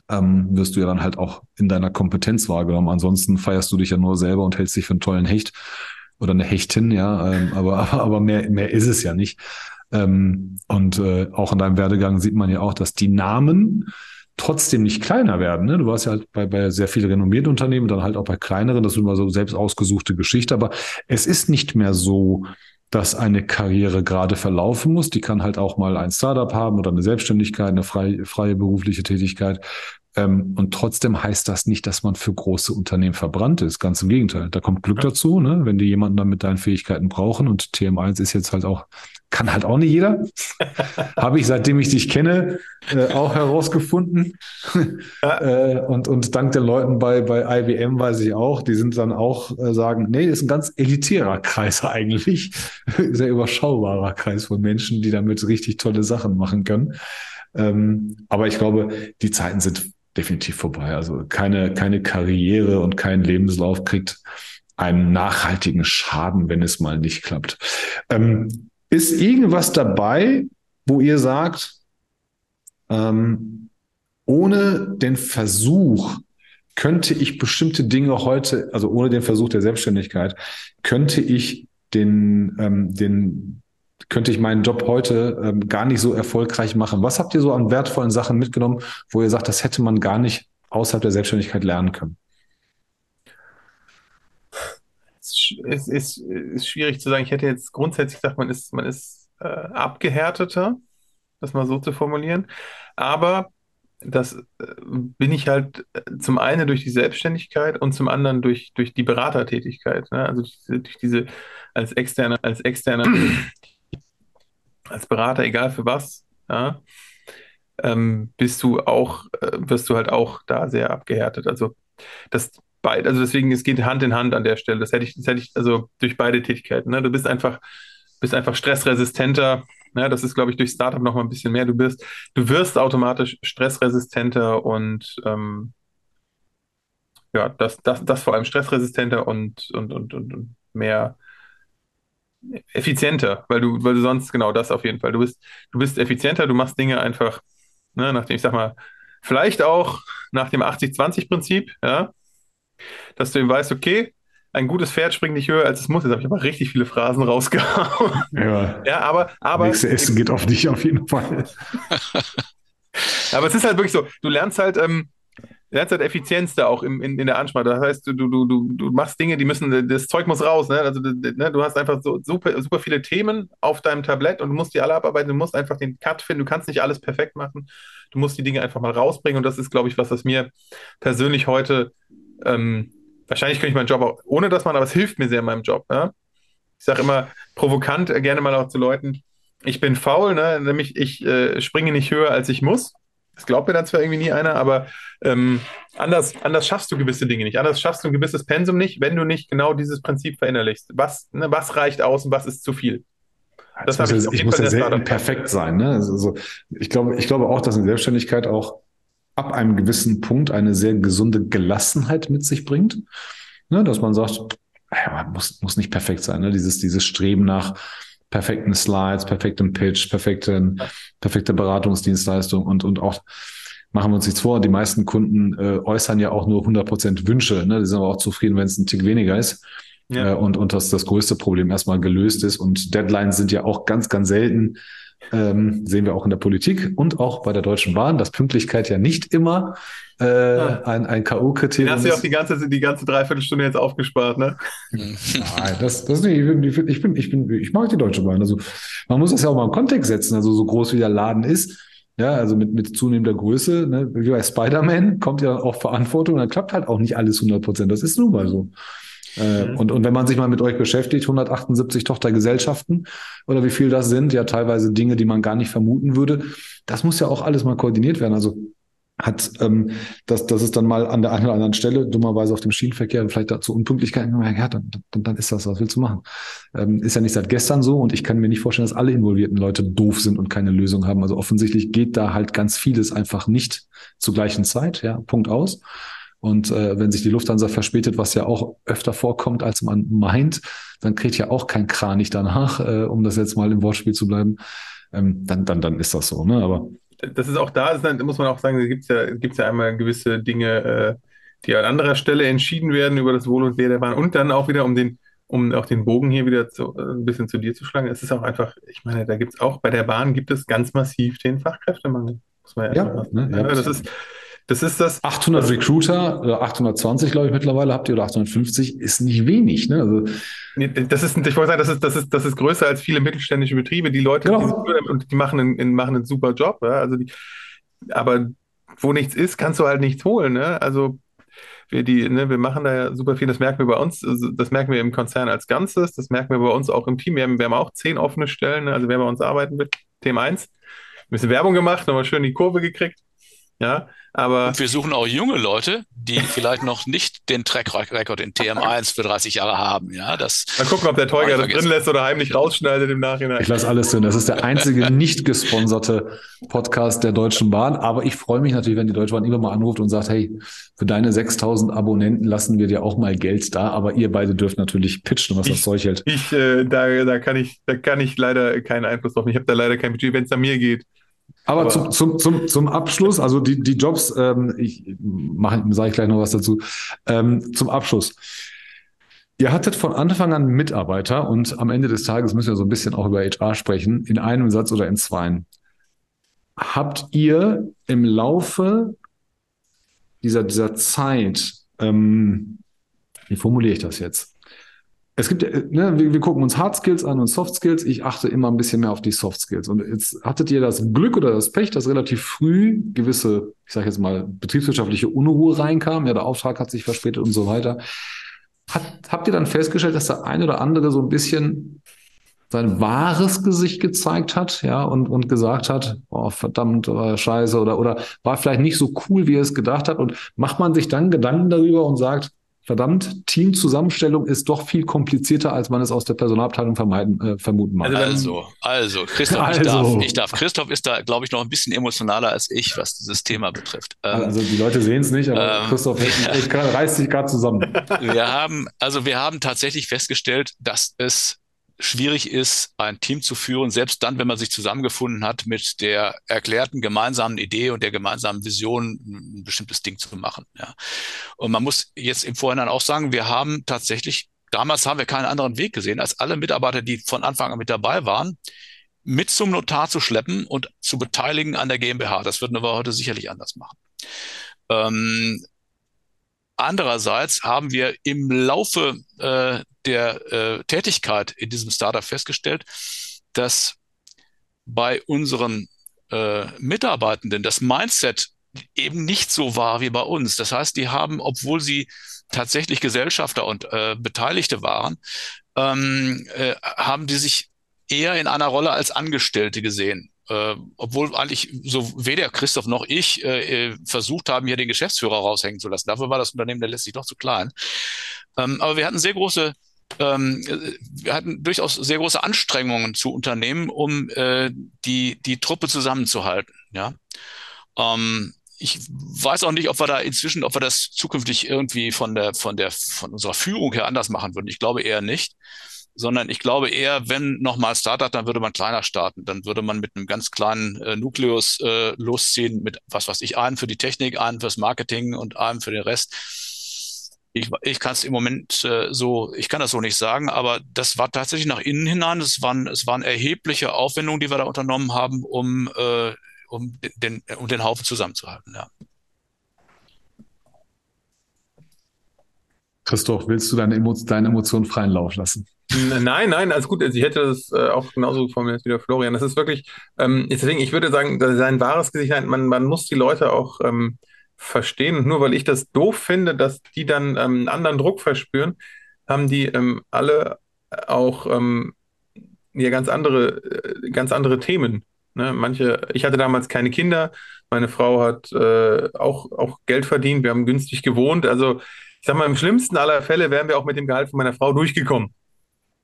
S1: ähm, wirst du ja dann halt auch in deiner Kompetenz wahrgenommen. Ansonsten feierst du dich ja nur selber und hältst dich für einen tollen Hecht oder eine Hechtin, ja, ähm, aber, aber, aber mehr, mehr ist es ja nicht. Ähm, und äh, auch in deinem Werdegang sieht man ja auch, dass die Namen trotzdem nicht kleiner werden. Ne? Du warst ja halt bei, bei sehr vielen renommierten Unternehmen, dann halt auch bei kleineren, das ist immer so selbst ausgesuchte Geschichte, aber es ist nicht mehr so, dass eine Karriere gerade verlaufen muss. Die kann halt auch mal ein Startup haben oder eine Selbstständigkeit, eine freie, freie berufliche Tätigkeit. Ähm, und trotzdem heißt das nicht, dass man für große Unternehmen verbrannt ist. Ganz im Gegenteil. Da kommt Glück dazu, ne? wenn die jemanden dann mit deinen Fähigkeiten brauchen. Und TM1 ist jetzt halt auch, kann halt auch nicht jeder. Habe ich, seitdem ich dich kenne, äh, auch herausgefunden. äh, und, und dank den Leuten bei, bei IBM weiß ich auch, die sind dann auch äh, sagen, nee, ist ein ganz elitärer Kreis eigentlich. Sehr überschaubarer Kreis von Menschen, die damit richtig tolle Sachen machen können. Ähm, aber ich glaube, die Zeiten sind definitiv vorbei. Also keine, keine Karriere und kein Lebenslauf kriegt einen nachhaltigen Schaden, wenn es mal nicht klappt. Ähm, ist irgendwas dabei, wo ihr sagt, ähm, ohne den Versuch könnte ich bestimmte Dinge heute, also ohne den Versuch der Selbstständigkeit, könnte ich den, ähm, den, könnte ich meinen Job heute ähm, gar nicht so erfolgreich machen. Was habt ihr so an wertvollen Sachen mitgenommen, wo ihr sagt, das hätte man gar nicht außerhalb der Selbstständigkeit lernen können?
S2: Es ist, ist schwierig zu sagen. Ich hätte jetzt grundsätzlich gesagt, man ist, man ist äh, abgehärteter, das mal so zu formulieren. Aber das äh, bin ich halt äh, zum einen durch die Selbstständigkeit und zum anderen durch, durch die Beratertätigkeit. Ne? Also durch diese als externer, als externer als Berater, egal für was, ja, ähm, bist du auch, äh, wirst du halt auch da sehr abgehärtet. Also das beide, also deswegen, es geht Hand in Hand an der Stelle. Das hätte ich, das hätte ich, also durch beide Tätigkeiten. Ne? Du bist einfach, bist einfach stressresistenter. Ne? Das ist, glaube ich, durch Startup noch mal ein bisschen mehr. Du bist, du wirst automatisch stressresistenter und ähm, ja, das, das, das vor allem stressresistenter und, und, und, und mehr effizienter, weil du, weil du sonst, genau das auf jeden Fall. Du bist, du bist effizienter, du machst Dinge einfach, ne, nach dem, ich sag mal, vielleicht auch nach dem 80-20-Prinzip, ja, dass du eben weißt, okay, ein gutes Pferd springt nicht höher, als es muss. Jetzt habe ich aber richtig viele Phrasen rausgehauen.
S1: Ja,
S2: ja aber, aber.
S1: Nächste Essen geht auf dich auf jeden Fall.
S2: aber es ist halt wirklich so, du lernst halt, ähm, lernst halt Effizienz da auch im, in, in der Ansprache. Das heißt, du, du, du, du machst Dinge, die müssen, das Zeug muss raus. Ne? Also ne, du hast einfach so super, super viele Themen auf deinem Tablett und du musst die alle abarbeiten. Du musst einfach den Cut finden. Du kannst nicht alles perfekt machen. Du musst die Dinge einfach mal rausbringen. Und das ist, glaube ich, was, was mir persönlich heute, ähm, wahrscheinlich könnte ich meinen Job auch ohne das machen, aber es hilft mir sehr in meinem Job. Ja? Ich sage immer provokant äh, gerne mal auch zu Leuten, ich bin faul, ne? nämlich ich äh, springe nicht höher, als ich muss. Das glaubt mir dann zwar irgendwie nie einer, aber ähm, anders, anders schaffst du gewisse Dinge nicht. Anders schaffst du ein gewisses Pensum nicht, wenn du nicht genau dieses Prinzip verinnerlichst. Was, ne, was reicht aus und was ist zu viel?
S1: Das muss ich, ich muss ja selten perfekt sein. Ne? Also, ich, glaube, ich glaube auch, dass eine Selbstständigkeit auch ab einem gewissen Punkt eine sehr gesunde Gelassenheit mit sich bringt. Ne? Dass man sagt, ja, man muss, muss nicht perfekt sein. Ne? Dieses, dieses Streben nach perfekten Slides, perfektem Pitch, perfekten, perfekte Beratungsdienstleistung und, und auch machen wir uns nichts vor, die meisten Kunden äh, äußern ja auch nur 100% Wünsche. Ne? Die sind aber auch zufrieden, wenn es ein Tick weniger ist. Ja. Äh, und, und dass das größte Problem erstmal gelöst ist. Und Deadlines sind ja auch ganz, ganz selten. Ähm, sehen wir auch in der Politik und auch bei der Deutschen Bahn, dass Pünktlichkeit ja nicht immer äh, ja. ein, ein K.O.-Kriterium ist.
S2: hast du ja auch die ganze, die ganze Dreiviertelstunde jetzt aufgespart, ne?
S1: Nein, das, das nicht. Ich bin, ich bin, ich bin, ich mag die Deutsche Bahn. Also man muss das ja auch mal im Kontext setzen. Also so groß wie der Laden ist, ja, also mit, mit zunehmender Größe, ne, wie bei Spider-Man, kommt ja auch Verantwortung, dann klappt halt auch nicht alles 100 Prozent. Das ist nun mal so. Äh, mhm. und, und wenn man sich mal mit euch beschäftigt, 178 Tochtergesellschaften oder wie viel das sind, ja teilweise Dinge, die man gar nicht vermuten würde, das muss ja auch alles mal koordiniert werden. Also hat, ähm, dass, dass es dann mal an der einen oder anderen Stelle, dummerweise auf dem Schienenverkehr, vielleicht dazu Unpünktlichkeiten, ja, dann, dann, dann ist das, was willst du machen? Ähm, ist ja nicht seit gestern so und ich kann mir nicht vorstellen, dass alle involvierten Leute doof sind und keine Lösung haben. Also offensichtlich geht da halt ganz vieles einfach nicht zur gleichen Zeit, ja, Punkt aus. Und äh, wenn sich die Lufthansa verspätet, was ja auch öfter vorkommt, als man meint, dann kriegt ja auch kein Kranich danach, äh, um das jetzt mal im Wortspiel zu bleiben. Ähm, dann, dann, dann ist das so. Ne? Aber
S2: das ist auch da, ist dann, muss man auch sagen, da gibt es ja, gibt's ja einmal gewisse Dinge, äh, die an anderer Stelle entschieden werden über das Wohl und Wehe der Bahn. Und dann auch wieder, um den, um auch den Bogen hier wieder zu, äh, ein bisschen zu dir zu schlagen, es ist auch einfach, ich meine, da gibt es auch, bei der Bahn gibt es ganz massiv den Fachkräftemangel. Muss man ja, ja, ne, ja, das ist, das ist das.
S1: 800 Recruiter oder 820, glaube ich, mittlerweile habt ihr oder 850 ist nicht wenig. Ne? Also,
S2: das ist, ich wollte sagen, das ist, das, ist, das ist größer als viele mittelständische Betriebe. Die Leute, genau. die, und die machen einen, machen einen super Job. Ja? Also die, aber wo nichts ist, kannst du halt nichts holen. Ne? Also wir, die, ne, wir machen da ja super viel, das merken wir bei uns, also das merken wir im Konzern als Ganzes, das merken wir bei uns auch im Team. Wir haben, wir haben auch zehn offene Stellen, ne? also wer bei uns arbeiten will, Thema 1. Ein bisschen Werbung gemacht, nochmal schön die Kurve gekriegt. Ja, aber
S3: und wir suchen auch junge Leute, die vielleicht noch nicht den Track-Record in TM1 für 30 Jahre haben. Ja, das
S2: Mal gucken, ob der Teuger das drin lässt oder heimlich rausschneidet im Nachhinein.
S1: Ich lasse alles drin. Das ist der einzige nicht gesponserte Podcast der Deutschen Bahn. Aber ich freue mich natürlich, wenn die Deutsche Bahn immer mal anruft und sagt, hey, für deine 6000 Abonnenten lassen wir dir auch mal Geld da. Aber ihr beide dürft natürlich pitchen, was ich, das Zeug hält.
S2: Ich, äh, da, da, kann ich, da kann ich leider keinen Einfluss drauf. Ich habe da leider kein Budget, wenn es an mir geht.
S1: Aber, Aber zum, zum, zum, zum Abschluss, also die, die Jobs, ähm, ich sage ich gleich noch was dazu. Ähm, zum Abschluss. Ihr hattet von Anfang an Mitarbeiter und am Ende des Tages müssen wir so ein bisschen auch über HR sprechen, in einem Satz oder in zweien. Habt ihr im Laufe dieser, dieser Zeit, ähm, wie formuliere ich das jetzt? Es gibt, ne, wir, wir, gucken uns Hard Skills an und Soft Skills. Ich achte immer ein bisschen mehr auf die Soft Skills. Und jetzt hattet ihr das Glück oder das Pech, dass relativ früh gewisse, ich sage jetzt mal, betriebswirtschaftliche Unruhe reinkam. Ja, der Auftrag hat sich verspätet und so weiter. Hat, habt ihr dann festgestellt, dass der eine oder andere so ein bisschen sein wahres Gesicht gezeigt hat, ja, und, und gesagt hat, oh, verdammt, oh, scheiße, oder, oder war vielleicht nicht so cool, wie er es gedacht hat. Und macht man sich dann Gedanken darüber und sagt, verdammt, Teamzusammenstellung ist doch viel komplizierter, als man es aus der Personalabteilung vermeiden, äh, vermuten mag.
S3: Also, also, Christoph, also. Ich, darf, ich darf. Christoph ist da, glaube ich, noch ein bisschen emotionaler als ich, was dieses Thema betrifft.
S1: Ähm, also die Leute sehen es nicht, aber ähm, Christoph reißt sich gerade zusammen.
S3: Wir haben, also wir haben tatsächlich festgestellt, dass es schwierig ist, ein Team zu führen, selbst dann, wenn man sich zusammengefunden hat mit der erklärten gemeinsamen Idee und der gemeinsamen Vision, ein bestimmtes Ding zu machen. Ja. Und man muss jetzt im Vorhinein auch sagen, wir haben tatsächlich, damals haben wir keinen anderen Weg gesehen, als alle Mitarbeiter, die von Anfang an mit dabei waren, mit zum Notar zu schleppen und zu beteiligen an der GmbH. Das würden wir heute sicherlich anders machen. Ähm, Andererseits haben wir im Laufe äh, der äh, Tätigkeit in diesem Startup festgestellt, dass bei unseren äh, Mitarbeitenden das Mindset eben nicht so war wie bei uns. Das heißt, die haben, obwohl sie tatsächlich Gesellschafter und äh, Beteiligte waren, ähm, äh, haben die sich eher in einer Rolle als Angestellte gesehen. Äh, obwohl eigentlich so weder Christoph noch ich äh, äh, versucht haben, hier den Geschäftsführer raushängen zu lassen. Dafür war das Unternehmen letztlich doch zu klein. Ähm, aber wir hatten sehr große ähm, wir hatten durchaus sehr große Anstrengungen zu unternehmen, um äh, die, die Truppe zusammenzuhalten. Ja. Ähm, ich weiß auch nicht, ob wir da inzwischen, ob wir das zukünftig irgendwie von der, von der, von unserer Führung her anders machen würden. Ich glaube eher nicht sondern ich glaube eher, wenn nochmal Startup, dann würde man kleiner starten. Dann würde man mit einem ganz kleinen äh, Nukleus äh, losziehen, mit was weiß ich, einen für die Technik, einen fürs Marketing und einen für den Rest. Ich, ich kann es im Moment äh, so, ich kann das so nicht sagen, aber das war tatsächlich nach innen hinein. Es waren, es waren erhebliche Aufwendungen, die wir da unternommen haben, um, äh, um, den, um den Haufen zusammenzuhalten. Ja.
S1: Christoph, willst du deine, Emo deine Emotionen freien Lauf lassen?
S2: Nein, nein, alles gut. Also ich hätte das äh, auch genauso formuliert wie der Florian. Das ist wirklich, ähm, deswegen, ich würde sagen, das ist ein wahres Gesicht. Man, man muss die Leute auch ähm, verstehen. Und nur weil ich das doof finde, dass die dann ähm, einen anderen Druck verspüren, haben die ähm, alle auch ähm, ja ganz andere, äh, ganz andere Themen. Ne? Manche, ich hatte damals keine Kinder, meine Frau hat äh, auch, auch Geld verdient, wir haben günstig gewohnt. Also ich sag mal, im schlimmsten aller Fälle wären wir auch mit dem Gehalt von meiner Frau durchgekommen.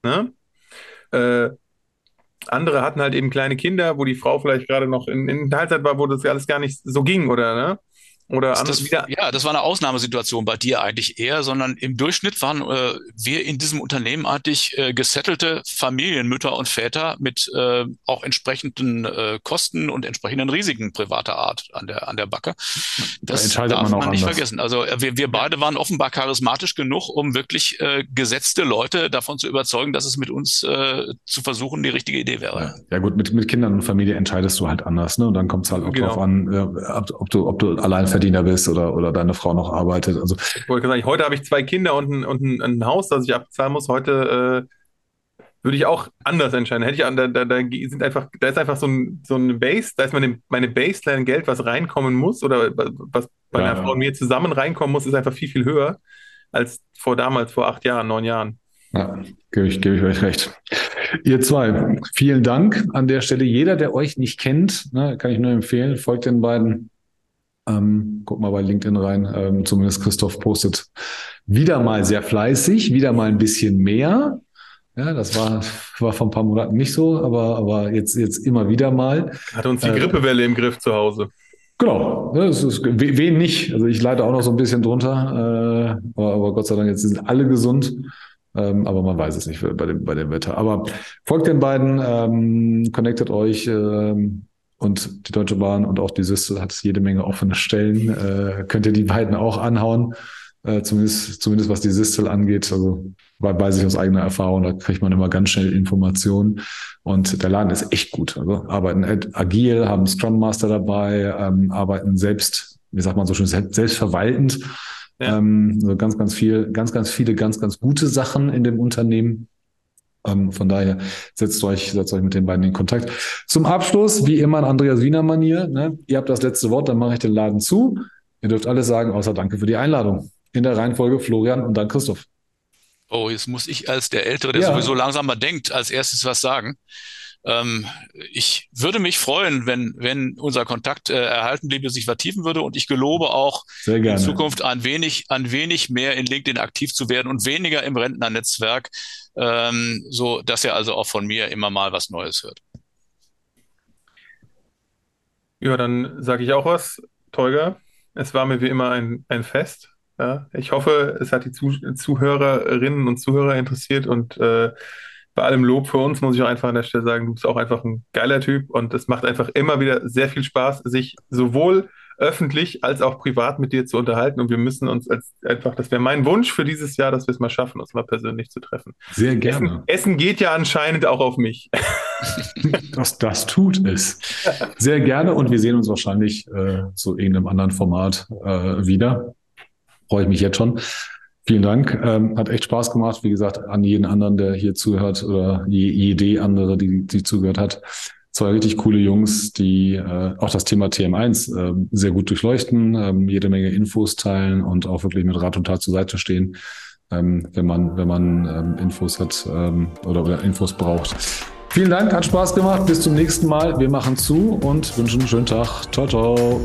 S2: Ne? Äh, andere hatten halt eben kleine Kinder, wo die Frau vielleicht gerade noch in, in Teilzeit war, wo das alles gar nicht so ging, oder? Ne?
S3: Oder das, das, wieder. Ja, das war eine Ausnahmesituation bei dir eigentlich eher, sondern im Durchschnitt waren äh, wir in diesem Unternehmen eigentlich äh, gesettelte Familienmütter und Väter mit äh, auch entsprechenden äh, Kosten und entsprechenden Risiken privater Art an der an der Backe. Das da darf man, man nicht vergessen. Also äh, wir, wir beide waren offenbar charismatisch genug, um wirklich äh, gesetzte Leute davon zu überzeugen, dass es mit uns äh, zu versuchen die richtige Idee wäre.
S1: Ja, ja gut, mit, mit Kindern und Familie entscheidest du halt anders, ne? Und dann kommt es halt auch genau. drauf an, äh, ob du, ob du allein Alleinverdiener bist oder, oder deine Frau noch arbeitet. Also,
S2: ich wollte sagen, heute habe ich zwei Kinder und ein, und ein, ein Haus, das ich abzahlen muss. Heute äh, würde ich auch anders entscheiden. Hätte ich da, da, da sind einfach, da ist einfach so ein, so eine Base, da ist meine, meine Baseline Geld, was reinkommen muss oder was bei ja, einer Frau und mir zusammen reinkommen muss, ist einfach viel, viel höher als vor damals, vor acht Jahren, neun Jahren.
S1: Ja, gebe ich, gebe ich euch recht. Ihr zwei, vielen Dank an der Stelle. Jeder, der euch nicht kennt, ne, kann ich nur empfehlen, folgt den beiden ähm, guck mal bei LinkedIn rein. Ähm, zumindest Christoph postet wieder mal sehr fleißig, wieder mal ein bisschen mehr. Ja, das war, war vor ein paar Monaten nicht so, aber, aber jetzt, jetzt immer wieder mal.
S2: Hat uns die äh, Grippewelle im Griff zu Hause.
S1: Genau, das ist, wen nicht. Also ich leide auch noch so ein bisschen drunter, äh, aber, aber Gott sei Dank, jetzt sind alle gesund. Ähm, aber man weiß es nicht bei dem, bei dem Wetter. Aber folgt den beiden, ähm, connectet euch, ähm, und die Deutsche Bahn und auch die Systel hat jede Menge offene Stellen. Äh, könnt ihr die beiden auch anhauen, äh, zumindest, zumindest was die Systel angeht. Also weiß ich aus eigener Erfahrung, da kriegt man immer ganz schnell Informationen. Und der Laden ist echt gut. Also arbeiten agil, haben Scrum Master dabei, ähm, arbeiten selbst, wie sagt man so schön, selbstverwaltend. Ja. Ähm, also ganz, ganz viel, ganz, ganz viele, ganz, ganz gute Sachen in dem Unternehmen. Ähm, von daher setzt euch, setzt euch mit den beiden in Kontakt. Zum Abschluss, wie immer in Andreas Wiener Manier, ne? ihr habt das letzte Wort, dann mache ich den Laden zu. Ihr dürft alles sagen, außer danke für die Einladung. In der Reihenfolge Florian und dann Christoph.
S3: Oh, jetzt muss ich als der Ältere, der ja. sowieso langsamer denkt, als erstes was sagen. Ähm, ich würde mich freuen, wenn, wenn unser Kontakt äh, erhalten bliebe, sich vertiefen würde und ich gelobe auch in Zukunft ein wenig, ein wenig mehr in LinkedIn aktiv zu werden und weniger im Rentnernetzwerk, ähm, so dass er also auch von mir immer mal was Neues hört.
S2: Ja, dann sage ich auch was, Tolga. Es war mir wie immer ein, ein Fest. Ja, ich hoffe, es hat die Zuhörerinnen und Zuhörer interessiert und äh, bei allem Lob für uns muss ich auch einfach an der Stelle sagen, du bist auch einfach ein geiler Typ und es macht einfach immer wieder sehr viel Spaß, sich sowohl öffentlich als auch privat mit dir zu unterhalten. Und wir müssen uns als einfach, das wäre mein Wunsch für dieses Jahr, dass wir es mal schaffen, uns mal persönlich zu treffen.
S1: Sehr gerne.
S2: Essen, Essen geht ja anscheinend auch auf mich.
S1: das, das tut es. Sehr gerne und wir sehen uns wahrscheinlich äh, zu irgendeinem anderen Format äh, wieder. Freue ich mich jetzt schon. Vielen Dank. Ähm, hat echt Spaß gemacht. Wie gesagt, an jeden anderen, der hier zuhört oder jede andere, die, die zugehört hat. Zwei richtig coole Jungs, die äh, auch das Thema TM1 äh, sehr gut durchleuchten, ähm, jede Menge Infos teilen und auch wirklich mit Rat und Tat zur Seite stehen, ähm, wenn man, wenn man ähm, Infos hat ähm, oder, oder Infos braucht. Vielen Dank, hat Spaß gemacht. Bis zum nächsten Mal. Wir machen zu und wünschen einen schönen Tag. Ciao, ciao.